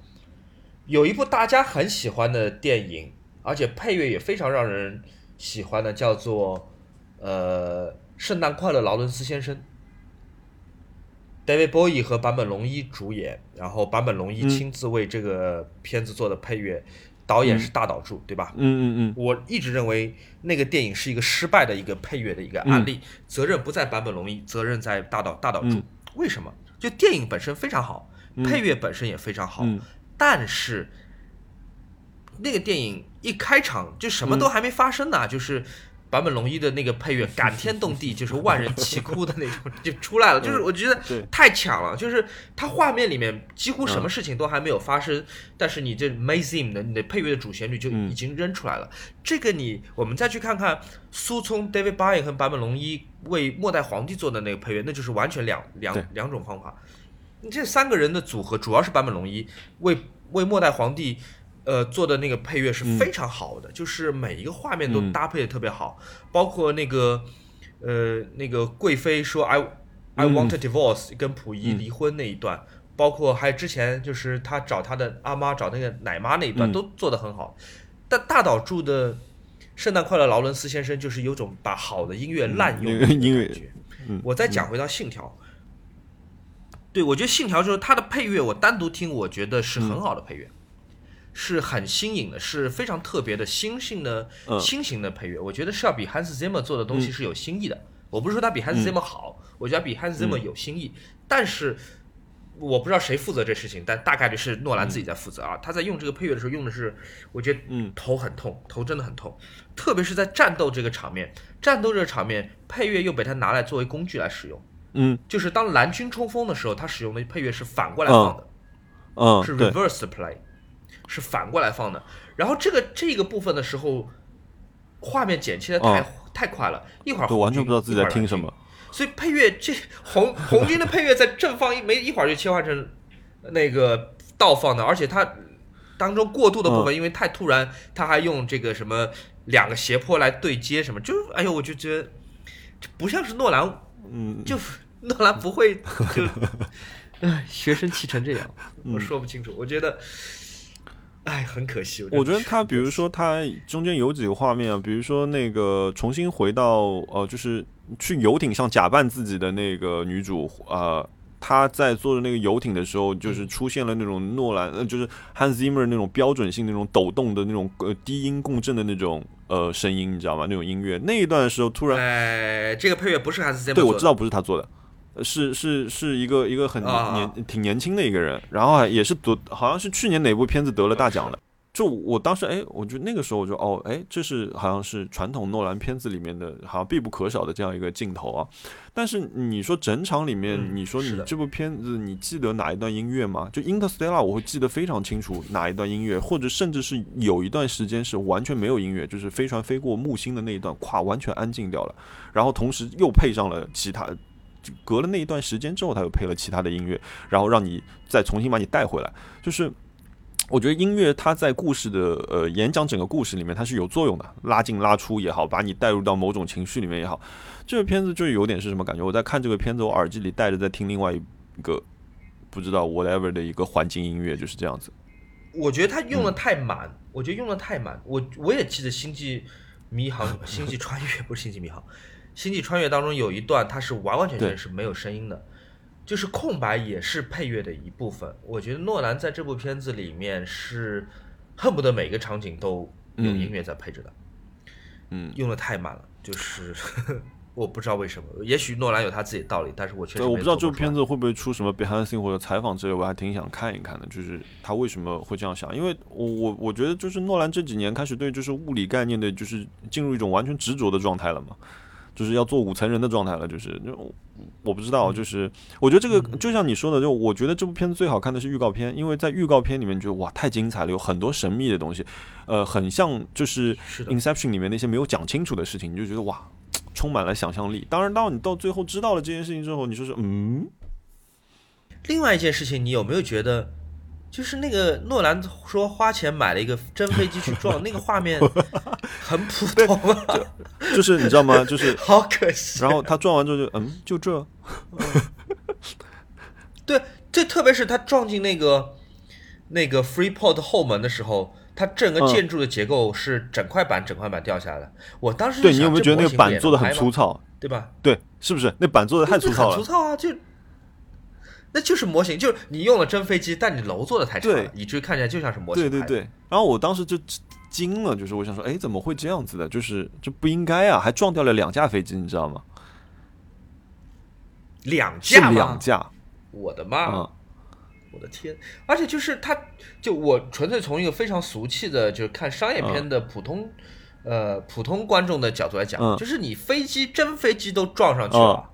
有一部大家很喜欢的电影，而且配乐也非常让人喜欢的，叫做呃，圣诞快乐，劳伦斯先生，David Bowie 和坂本龙一主演，然后坂本龙一亲自为这个片子做的配乐，导演是大岛渚，对吧？嗯嗯嗯，我一直认为那个电影是一个失败的一个配乐的一个案例，责任不在坂本龙一，责任在大岛大岛渚。为什么？就电影本身非常好，配乐本身也非常好，但是那个电影一开场就什么都还没发生呢，就是坂本龙一的那个配乐感天动地，就是万人齐哭的那种就出来了，就是我觉得太强了，就是它画面里面几乎什么事情都还没有发生，但是你这 Mazim 的你的配乐的主旋律就已经扔出来了。这个你我们再去看看苏聪 David Bowie 和坂本龙一为末代皇帝做的那个配乐，那就是完全两两两种方法。这三个人的组合主要是坂本龙一为为末代皇帝，呃做的那个配乐是非常好的，就是每一个画面都搭配的特别好，包括那个呃那个贵妃说 I I want a divorce 跟溥仪离婚那一段，包括还有之前就是他找他的阿妈找那个奶妈那一段都做的很好，但大岛住的圣诞快乐劳伦斯先生就是有种把好的音乐滥用的感觉。我再讲回到信条。对，我觉得《信条》就是它的配乐，我单独听，我觉得是很好的配乐，是很新颖的，是非常特别的新性的新型的配乐。我觉得是要比 Hans Zimmer 做的东西是有新意的。我不是说他比 Hans Zimmer 好，我觉得比 Hans Zimmer 有新意。但是我不知道谁负责这事情，但大概率是诺兰自己在负责啊。他在用这个配乐的时候用的是，我觉得嗯头很痛，头真的很痛。特别是在战斗这个场面，战斗这个场面，配乐又被他拿来作为工具来使用。嗯，就是当蓝军冲锋的时候，他使用的配乐是反过来放的，嗯，是 reverse play，是反过来放的。然后这个这个部分的时候，画面剪切的太太快了，一会儿完全不知道自己在听什么。所以配乐这红红军的配乐在正放一没一会儿就切换成那个倒放的，而且它当中过渡的部分因为太突然，他还用这个什么两个斜坡来对接什么，就哎呦我就觉得这不像是诺兰。嗯，就诺兰不会就，唉，学生气成这样，我说不清楚。我觉得，唉，很可惜。我觉得他，比如说他中间有几个画面啊，比如说那个重新回到呃，就是去游艇上假扮自己的那个女主啊，她在坐着那个游艇的时候，就是出现了那种诺兰，呃，就是 Hans Zimmer 那种标准性那种抖动的那种呃低音共振的那种。呃，声音你知道吗？那种音乐那一段的时候，突然，哎，这个配乐不是 Hans Zimmer 对，我知道不是他做的，是是是一个一个很年挺年轻的一个人，然后也是得好像是去年哪部片子得了大奖的。就我当时哎，我就那个时候我就哦哎，这是好像是传统诺兰片子里面的好像必不可少的这样一个镜头啊。但是你说整场里面，你说你这部片子你记得哪一段音乐吗？就 Interstellar 我会记得非常清楚哪一段音乐，或者甚至是有一段时间是完全没有音乐，就是飞船飞过木星的那一段，咵完全安静掉了。然后同时又配上了其他，隔了那一段时间之后，他又配了其他的音乐，然后让你再重新把你带回来，就是。我觉得音乐它在故事的呃演讲整个故事里面它是有作用的，拉进拉出也好，把你带入到某种情绪里面也好。这个片子就有点是什么感觉？我在看这个片子，我耳机里带着在听另外一个不知道 whatever 的一个环境音乐，就是这样子。我觉得他用的太满，我觉得用的太满。我我也记得《星际迷航》《星际穿越》不是《星际迷航》，《星际穿越》当中有一段它是完完全全是没有声音的。就是空白也是配乐的一部分。我觉得诺兰在这部片子里面是恨不得每个场景都有音乐在配着的，嗯，用的太满了。就是 我不知道为什么，也许诺兰有他自己的道理，但是我确实我不知道这部片子会不会出什么 behind the scene 或者采访之类，我还挺想看一看的。就是他为什么会这样想？因为我我我觉得就是诺兰这几年开始对就是物理概念的，就是进入一种完全执着的状态了嘛。就是要做五层人的状态了，就是就我不知道，就是我觉得这个就像你说的，就我觉得这部片子最好看的是预告片，因为在预告片里面觉得哇太精彩了，有很多神秘的东西，呃，很像就是《Inception》里面那些没有讲清楚的事情，你就觉得哇充满了想象力。当然，当你到最后知道了这件事情之后，你说是嗯。另外一件事情，你有没有觉得？就是那个诺兰说花钱买了一个真飞机去撞，那个画面很普通啊。就是你知道吗？就是 好可惜。然后他撞完之后就嗯，就这。对，这特别是他撞进那个那个 Freeport 后门的时候，它整个嗯建筑的结构是整块板整块板掉下来的。我当时对你有没有觉得那个板做的很粗糙？对吧？对，是不是那板做的太粗糙了？很粗糙啊，就那就是模型，就是你用了真飞机，但你楼做的太差了对，以至于看起来就像是模型。对对对，然后我当时就惊了，就是我想说，哎，怎么会这样子的？就是这不应该啊，还撞掉了两架飞机，你知道吗？两架吗两？架，我的妈！嗯我的天！而且就是他，就我纯粹从一个非常俗气的，就是看商业片的普通，呃，普通观众的角度来讲，嗯就是你飞机真飞机都撞上去了，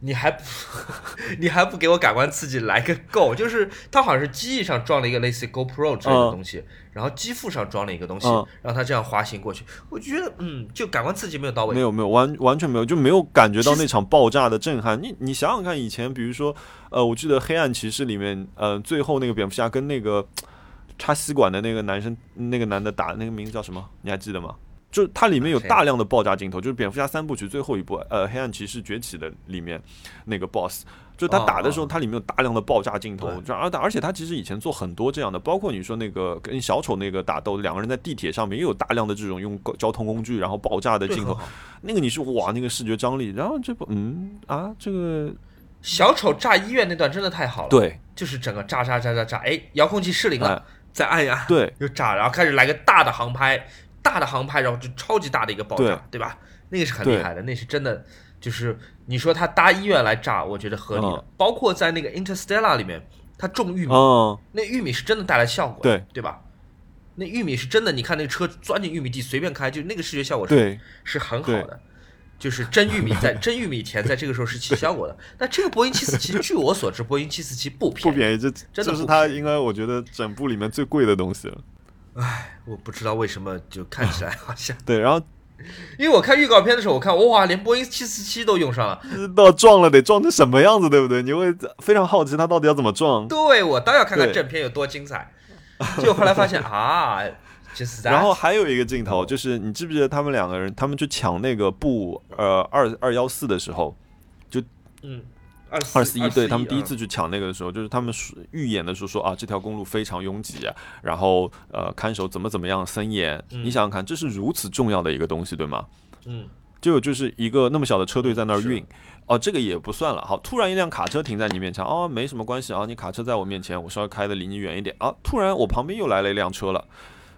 你还不 你还不给我感官刺激来个够？就是它好像是机翼上装了一个类似于 GoPro 之类的嗯东西，然后机腹上装了一个东西，嗯让它这样滑行过去。我觉得，嗯，就感官刺激没有到位。没有没有完完全没有，就没有感觉到那场爆炸的震撼。你你想想看，以前比如说，呃，我记得《黑暗骑士》里面，呃，最后那个蝙蝠侠跟那个 插吸管的那个男生，那个男的打那个名字叫什么？你还记得吗？就它里面有大量的爆炸镜头，就是蝙蝠侠三部曲最后一部，呃，《黑暗骑士崛起》的里面那个 BOSS。就是他打的时候，哦它里面有大量的爆炸镜头，就而而且他其实以前做很多这样的，包括你说那个跟小丑那个打斗，两个人在地铁上面也有大量的这种用交通工具然后爆炸的镜头那个你是哇，那个视觉张力，然后这部，嗯啊，这个小丑炸医院那段真的太好了，，对，就是整个炸炸炸炸炸，哎，遥控器失灵了，哎，再按一按，对，又炸，然后开始来个大的航拍，大的航拍，然后就超级大的一个爆炸，对对吧？那个是很厉害的，那是真的，就是你说他搭医院来炸，我觉得合理的。嗯包括在那个 Interstellar 里面，他种玉米，嗯，那玉米是真的带来效果，对对吧？那玉米是真的，你看那个车钻进玉米地随便开，就那个视觉效果是，是很好的。就是真玉米在 真玉米田在这个时候是起效果的。那这个波音七四七，据我所知，波音七四七不便宜，不便宜，这真的这是不便宜他应该我觉得整部里面最贵的东西了。我不知道为什么就看起来 好像，对，然后因为我看预告片的时候，我看哇，连波音七四七都用上了。到撞了得撞成什么样子，对不对？你会非常好奇他到底要怎么撞。对我倒要看看正片有多精彩。就后来发现啊，就是然后还有一个镜头，就是你记不记得他们两个人，他们去抢那个布呃二二幺四的时候，就嗯二二四一，对他们第一嗯次去抢那个的时候，就是他们预演的时候说啊，这条公路非常拥挤，然后呃看守怎么怎么样森严。嗯你想想看，这是如此重要的一个东西，对吗？嗯就就是一个那么小的车队在那儿运，哦，这个也不算了。好，突然一辆卡车停在你面前，哦，没什么关系啊，你卡车在我面前，我稍微开的离你远一点啊。突然我旁边又来了一辆车了，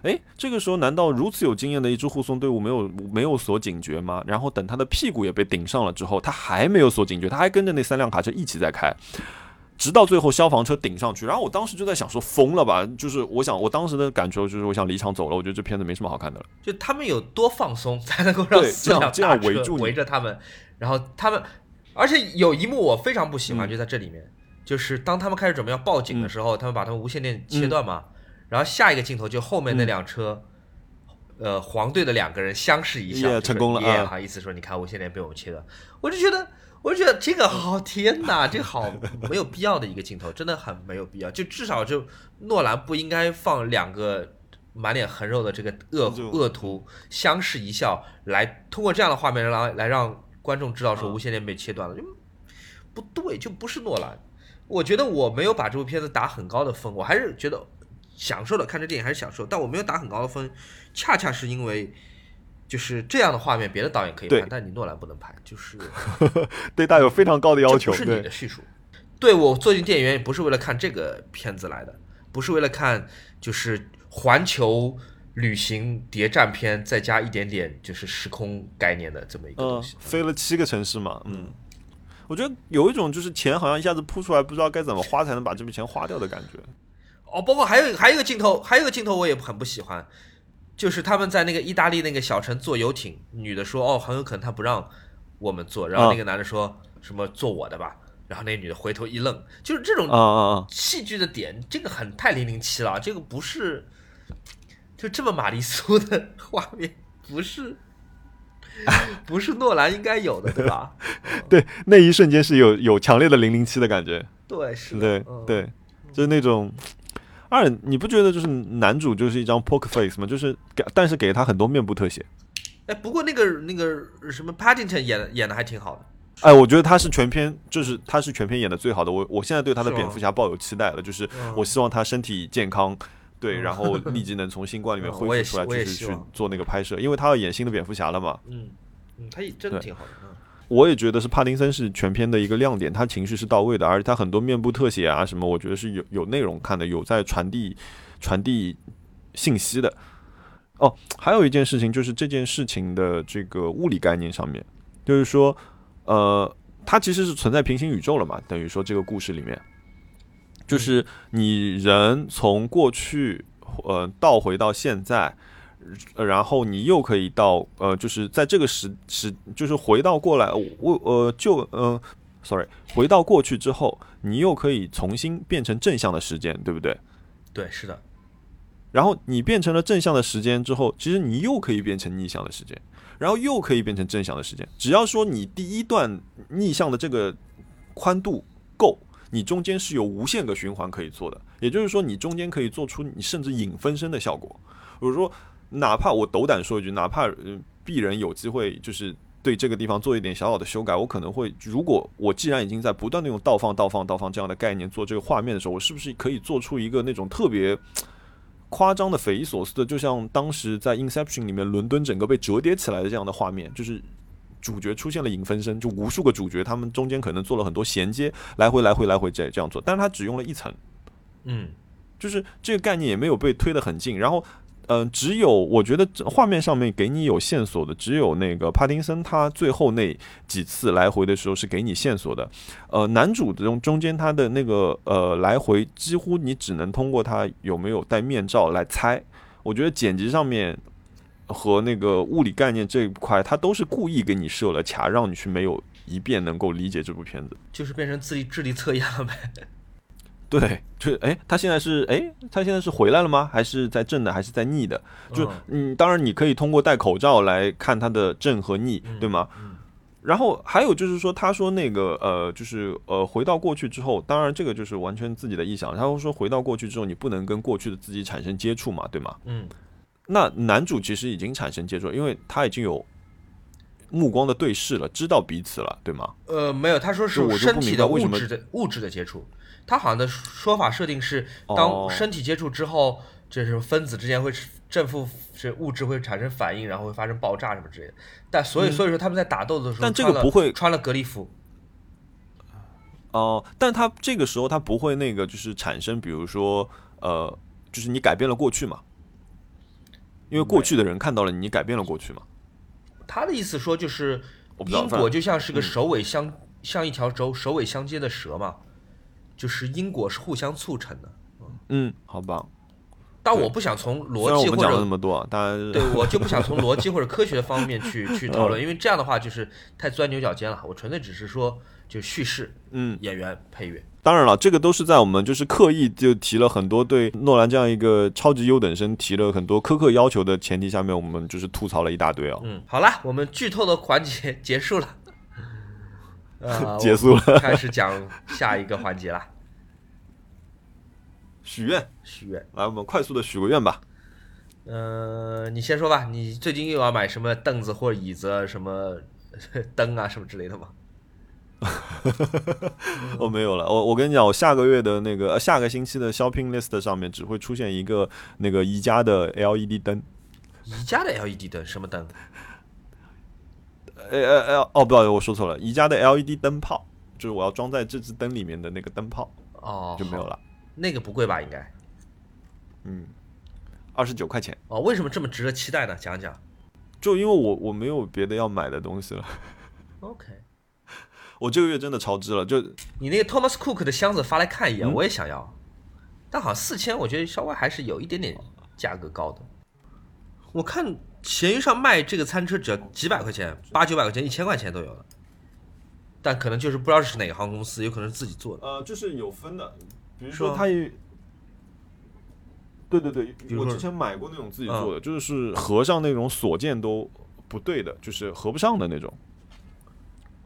诶，这个时候难道如此有经验的一支护送队伍没有没有锁警觉吗？然后等他的屁股也被顶上了之后，他还没有锁警觉，他还跟着那三辆卡车一起在开。直到最后消防车顶上去，然后我当时就在想说疯了吧，就是我想我当时的感受就是我想离场走了，我觉得这片子没什么好看的了。就他们有多放松，才能够让对四辆这样围住围着他们，然后他们，而且有一幕我非常不喜欢，嗯就在这里面，就是当他们开始准备要报警的时候，他们把他们无线电切断嘛，然后下一个镜头就后面那辆车。呃，黄队的两个人相视一笑 Yeah，成功了啊好意思说，你看无线电被我们切断，我就觉得，我就觉得这个好天哪，这个好没有必要的一个镜头，真的很没有必要。就至少就诺兰不应该放两个满脸横肉的这个恶恶徒相视一笑，来通过这样的画面来来让观众知道说嗯无线电被切断了，就不对，就不是诺兰。我觉得我没有把这部片子打很高的分，我还是觉得享受的看这电影还是享受，但我没有打很高的分，恰恰是因为就是这样的画面，别的导演可以拍，但你诺兰不能拍，就是 对他有非常高的要求，不是你对的叙述。对我坐进电影院也不是为了看这个片子来的，不是为了看就是环球旅行谍战片，再加一点点就是时空概念的这么一个嗯东西，。飞了七个城市嘛，嗯，我觉得有一种就是钱好像一下子扑出来，不知道该怎么花才能把这笔钱花掉的感觉。哦，包括还有还有一个镜头，还有一个镜头我也很不喜欢，就是他们在那个意大利那个小城坐游艇，女的说哦很有可能他不让我们坐，然后啊那个男的说什么坐我的吧，然后那女的回头一愣，就是这种啊啊啊！戏剧的点，这个很太零零七了，这个不是就这么玛丽苏的 画面，不是不是诺兰应该有的，对吧？对，那一瞬间是有有强烈的零零七的感觉，对，是的，对，就是那种。二，你不觉得就是男主就是一张 poker face 吗？就是给，但是给他很多面部特写。哎，不过那个那个什么 Paddington 演的演的还挺好的，哎，我觉得他是全片，就是他是全片演的最好的。我我现在对他的蝙蝠侠抱有期待了，就是嗯我希望他身体健康，对，然后立即能从新冠里面恢复出来，就是去做那个拍摄，因为他要演新的蝙蝠侠了嘛。嗯嗯，他也真的挺好的。我也觉得是帕丁森是全片的一个亮点，他情绪是到位的，而且他很多面部特写啊什么，我觉得是有有内容看的，有在传递传递信息的。哦，还有一件事情就是这件事情的这个物理概念上面，就是说，呃，它其实是存在平行宇宙了嘛，等于说这个故事里面，就是你人从过去呃倒回到现在。呃然后你又可以到呃，就是在这个时时，就是回到过来，我呃就呃，sorry，回到过去之后，你又可以重新变成正向的时间，对不对？对，是的，然后你变成了正向的时间之后，其实你又可以变成逆向的时间，然后又可以变成正向的时间。只要说你第一段逆向的这个宽度够，你中间是有无限个循环可以做的。也就是说，你中间可以做出你甚至影分身的效果。比如说，哪怕我斗胆说一句，哪怕呃鄙人有机会就是对这个地方做一点小小的修改，我可能会，如果我既然已经在不断的用倒放、倒放、倒放这样的概念做这个画面的时候，我是不是可以做出一个那种特别夸张的、匪夷所思的，就像当时在《Inception》里面伦敦整个被折叠起来的这样的画面，就是主角出现了影分身，就无数个主角他们中间可能做了很多衔接，来回来回来回这这样做，但是他只用了一层。嗯就是这个概念也没有被推得很近，然后。嗯、只有我觉得画面上面给你有线索的，只有那个帕丁森他最后那几次来回的时候是给你线索的。呃，男主中中间他的那个呃来回，几乎你只能通过他有没有戴面罩来猜。我觉得剪辑上面和那个物理概念这一块，他都是故意给你设了卡，让你去没有一遍能够理解这部片子。就是变成智力智力测验了呗。对，就是哎，他现在是哎，他现在是回来了吗？还是在正的，还是在逆的？就嗯，当然你可以通过戴口罩来看他的正和逆，对吗？嗯然后还有就是说，他说那个呃，就是呃，回到过去之后，当然这个就是完全自己的臆想。他会说回到过去之后，你不能跟过去的自己产生接触嘛，对吗？嗯那男主其实已经产生接触，因为他已经有目光的对视了，知道彼此了，对吗？呃，没有，他说是身体的物质的物质的接触。他好像的说法设定是，哦当身体接触之后，就是分子之间会正负是物质会产生反应，然后会发生爆炸什么之类的。但所以所以说他们在打斗的时候，嗯但这个不会穿了隔离服。哦、但他这个时候他不会那个，就是产生，比如说，呃，就是你改变了过去嘛，因为过去的人看到了你改变了过去嘛。他的意思说就是因果就像是个嗯首尾相、像一条轴首尾相接的蛇嘛，就是因果是互相促成的。嗯，好吧。但我不想从虽然我们讲了那逻辑或者么多啊，当然对 我就不想从逻辑或者科学的方面去 去讨嗯论，因为这样的话就是太钻牛角尖了。我纯粹只是说就叙事、嗯，演员、配乐。当然了，这个都是在我们就是刻意就提了很多对诺兰这样一个超级优等生提了很多苛刻要求的前提下面，我们就是吐槽了一大堆啊。嗯，好了，我们剧透的环节结束了，呃，结束了开始讲下一个环节了，许愿，许愿。来，我们快速的许个愿吧。呃，你先说吧，你最近又要买什么凳子或椅子啊、什么 灯啊什么之类的吗？哦，没有了。我我跟你讲，我下个月的那个、呃下个星期的 shopping list 上面只会出现一个那个宜家的 LED 灯。宜家的 LED 灯什么灯？呃呃呃，哦，不好意思，我说错了，宜家的 LED 灯泡，就是我要装在这只灯里面的那个灯泡哦，就没有了。那个不贵吧？应该。嗯，二十九块钱。哦，为什么这么值得期待呢？讲讲。就因为我我没有别的要买的东西了，OK。我这个月真的超支了。就你那个 Thomas Cook 的箱子发来看一眼，嗯我也想要，但好像四千，我觉得稍微还是有一点点价格高的。我看闲鱼上卖这个餐车只要几百块钱，八九百块钱、一千块钱都有的，但可能就是不知道是哪个航空公司，有可能是自己做的。呃，就是有分的，比如说它也。对对对，我之前买过那种自己做的，就是合上那种锁件都不对的，就是合不上的那种。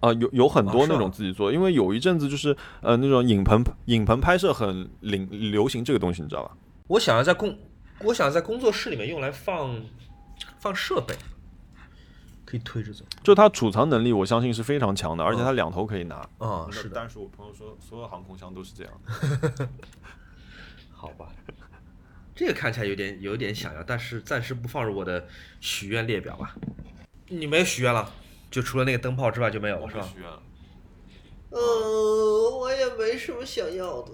啊、有有很多那种自己做，因为有一阵子就是呃那种影棚影棚拍摄很领流行这个东西，你知道吧？我想要在工，我想在工作室里面用来放放设备，可以推着走。就它储藏能力，我相信是非常强的，而且它两头可以拿。啊、是的，但是我朋友说，所有航空箱都是这样。好吧。这个看起来有点有点想要，但是暂时不放入我的许愿列表吧。你没有许愿了？就除了那个灯泡之外就没有了，是吧？呃，我也没什么想要的。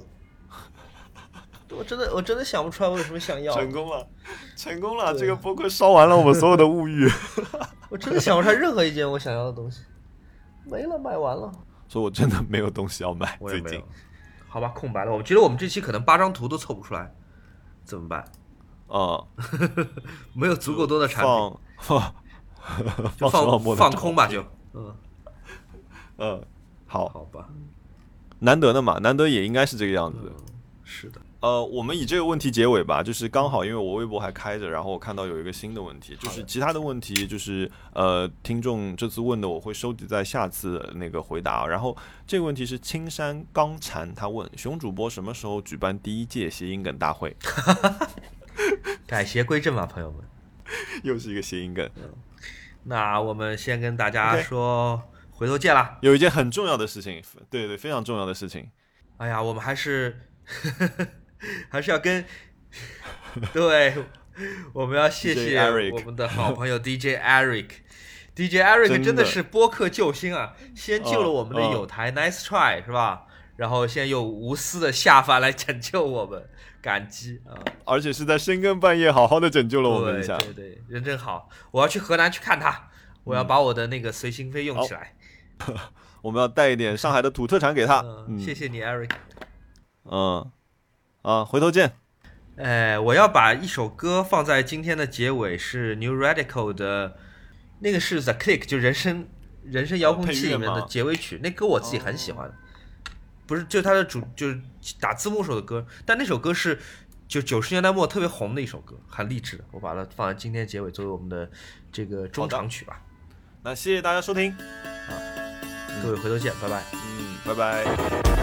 我真的我真的想不出来我有什么想要。成功了，成功了！这个播客烧完了我们所有的物欲。我真的想不出来任何一件我想要的东西，没了，买完了。所以我真的没有东西要买，最近。好吧，空白了。我觉得我们这期可能八张图都凑不出来，怎么办？啊，没有足够多的产品，放放放空吧，就嗯嗯，好，好吧，难得的嘛，难得也应该是这个样子。是的。呃，我们以这个问题结尾吧，就是刚好，因为我微博还开着，然后我看到有一个新的问题，就是其他的问题，就是呃，听众这次问的，我会收集在下次那个回答。然后这个问题是青山刚禅，他问熊主播什么时候举办第一届谐音梗大会？改邪归正吧，朋友们，又是一个谐音梗。那我们先跟大家说，回头见啦。有一件很重要的事情，对对，非常重要的事情。哎呀，我们还是。还是要跟对，我们要谢谢我们的好朋友 DJ Eric，DJ Eric 真的是播客救星啊！先救了我们的有台，Nice try 是吧？然后现在又无私的下凡来拯救我们，感激啊！而且是在深更半夜好好的拯救了我们一下，对对，人真好！我要去河南去看他，我要把我的那个随心飞用起来。我们要带一点上海的土特产给他。谢谢你，Eric。嗯。啊，回头见。哎，我要把一首歌放在今天的结尾，是 New Radical 的，那个是 The Click，就人生人生遥控器里面的结尾曲。那歌我自己很喜欢，不是就它的主就是打字幕时候的歌，但那首歌是就九十年代末特别红的一首歌，很励志的。我把它放在今天结尾，作为我们的这个中场曲吧。那谢谢大家收听，啊，各位回头见，拜拜。嗯，拜拜。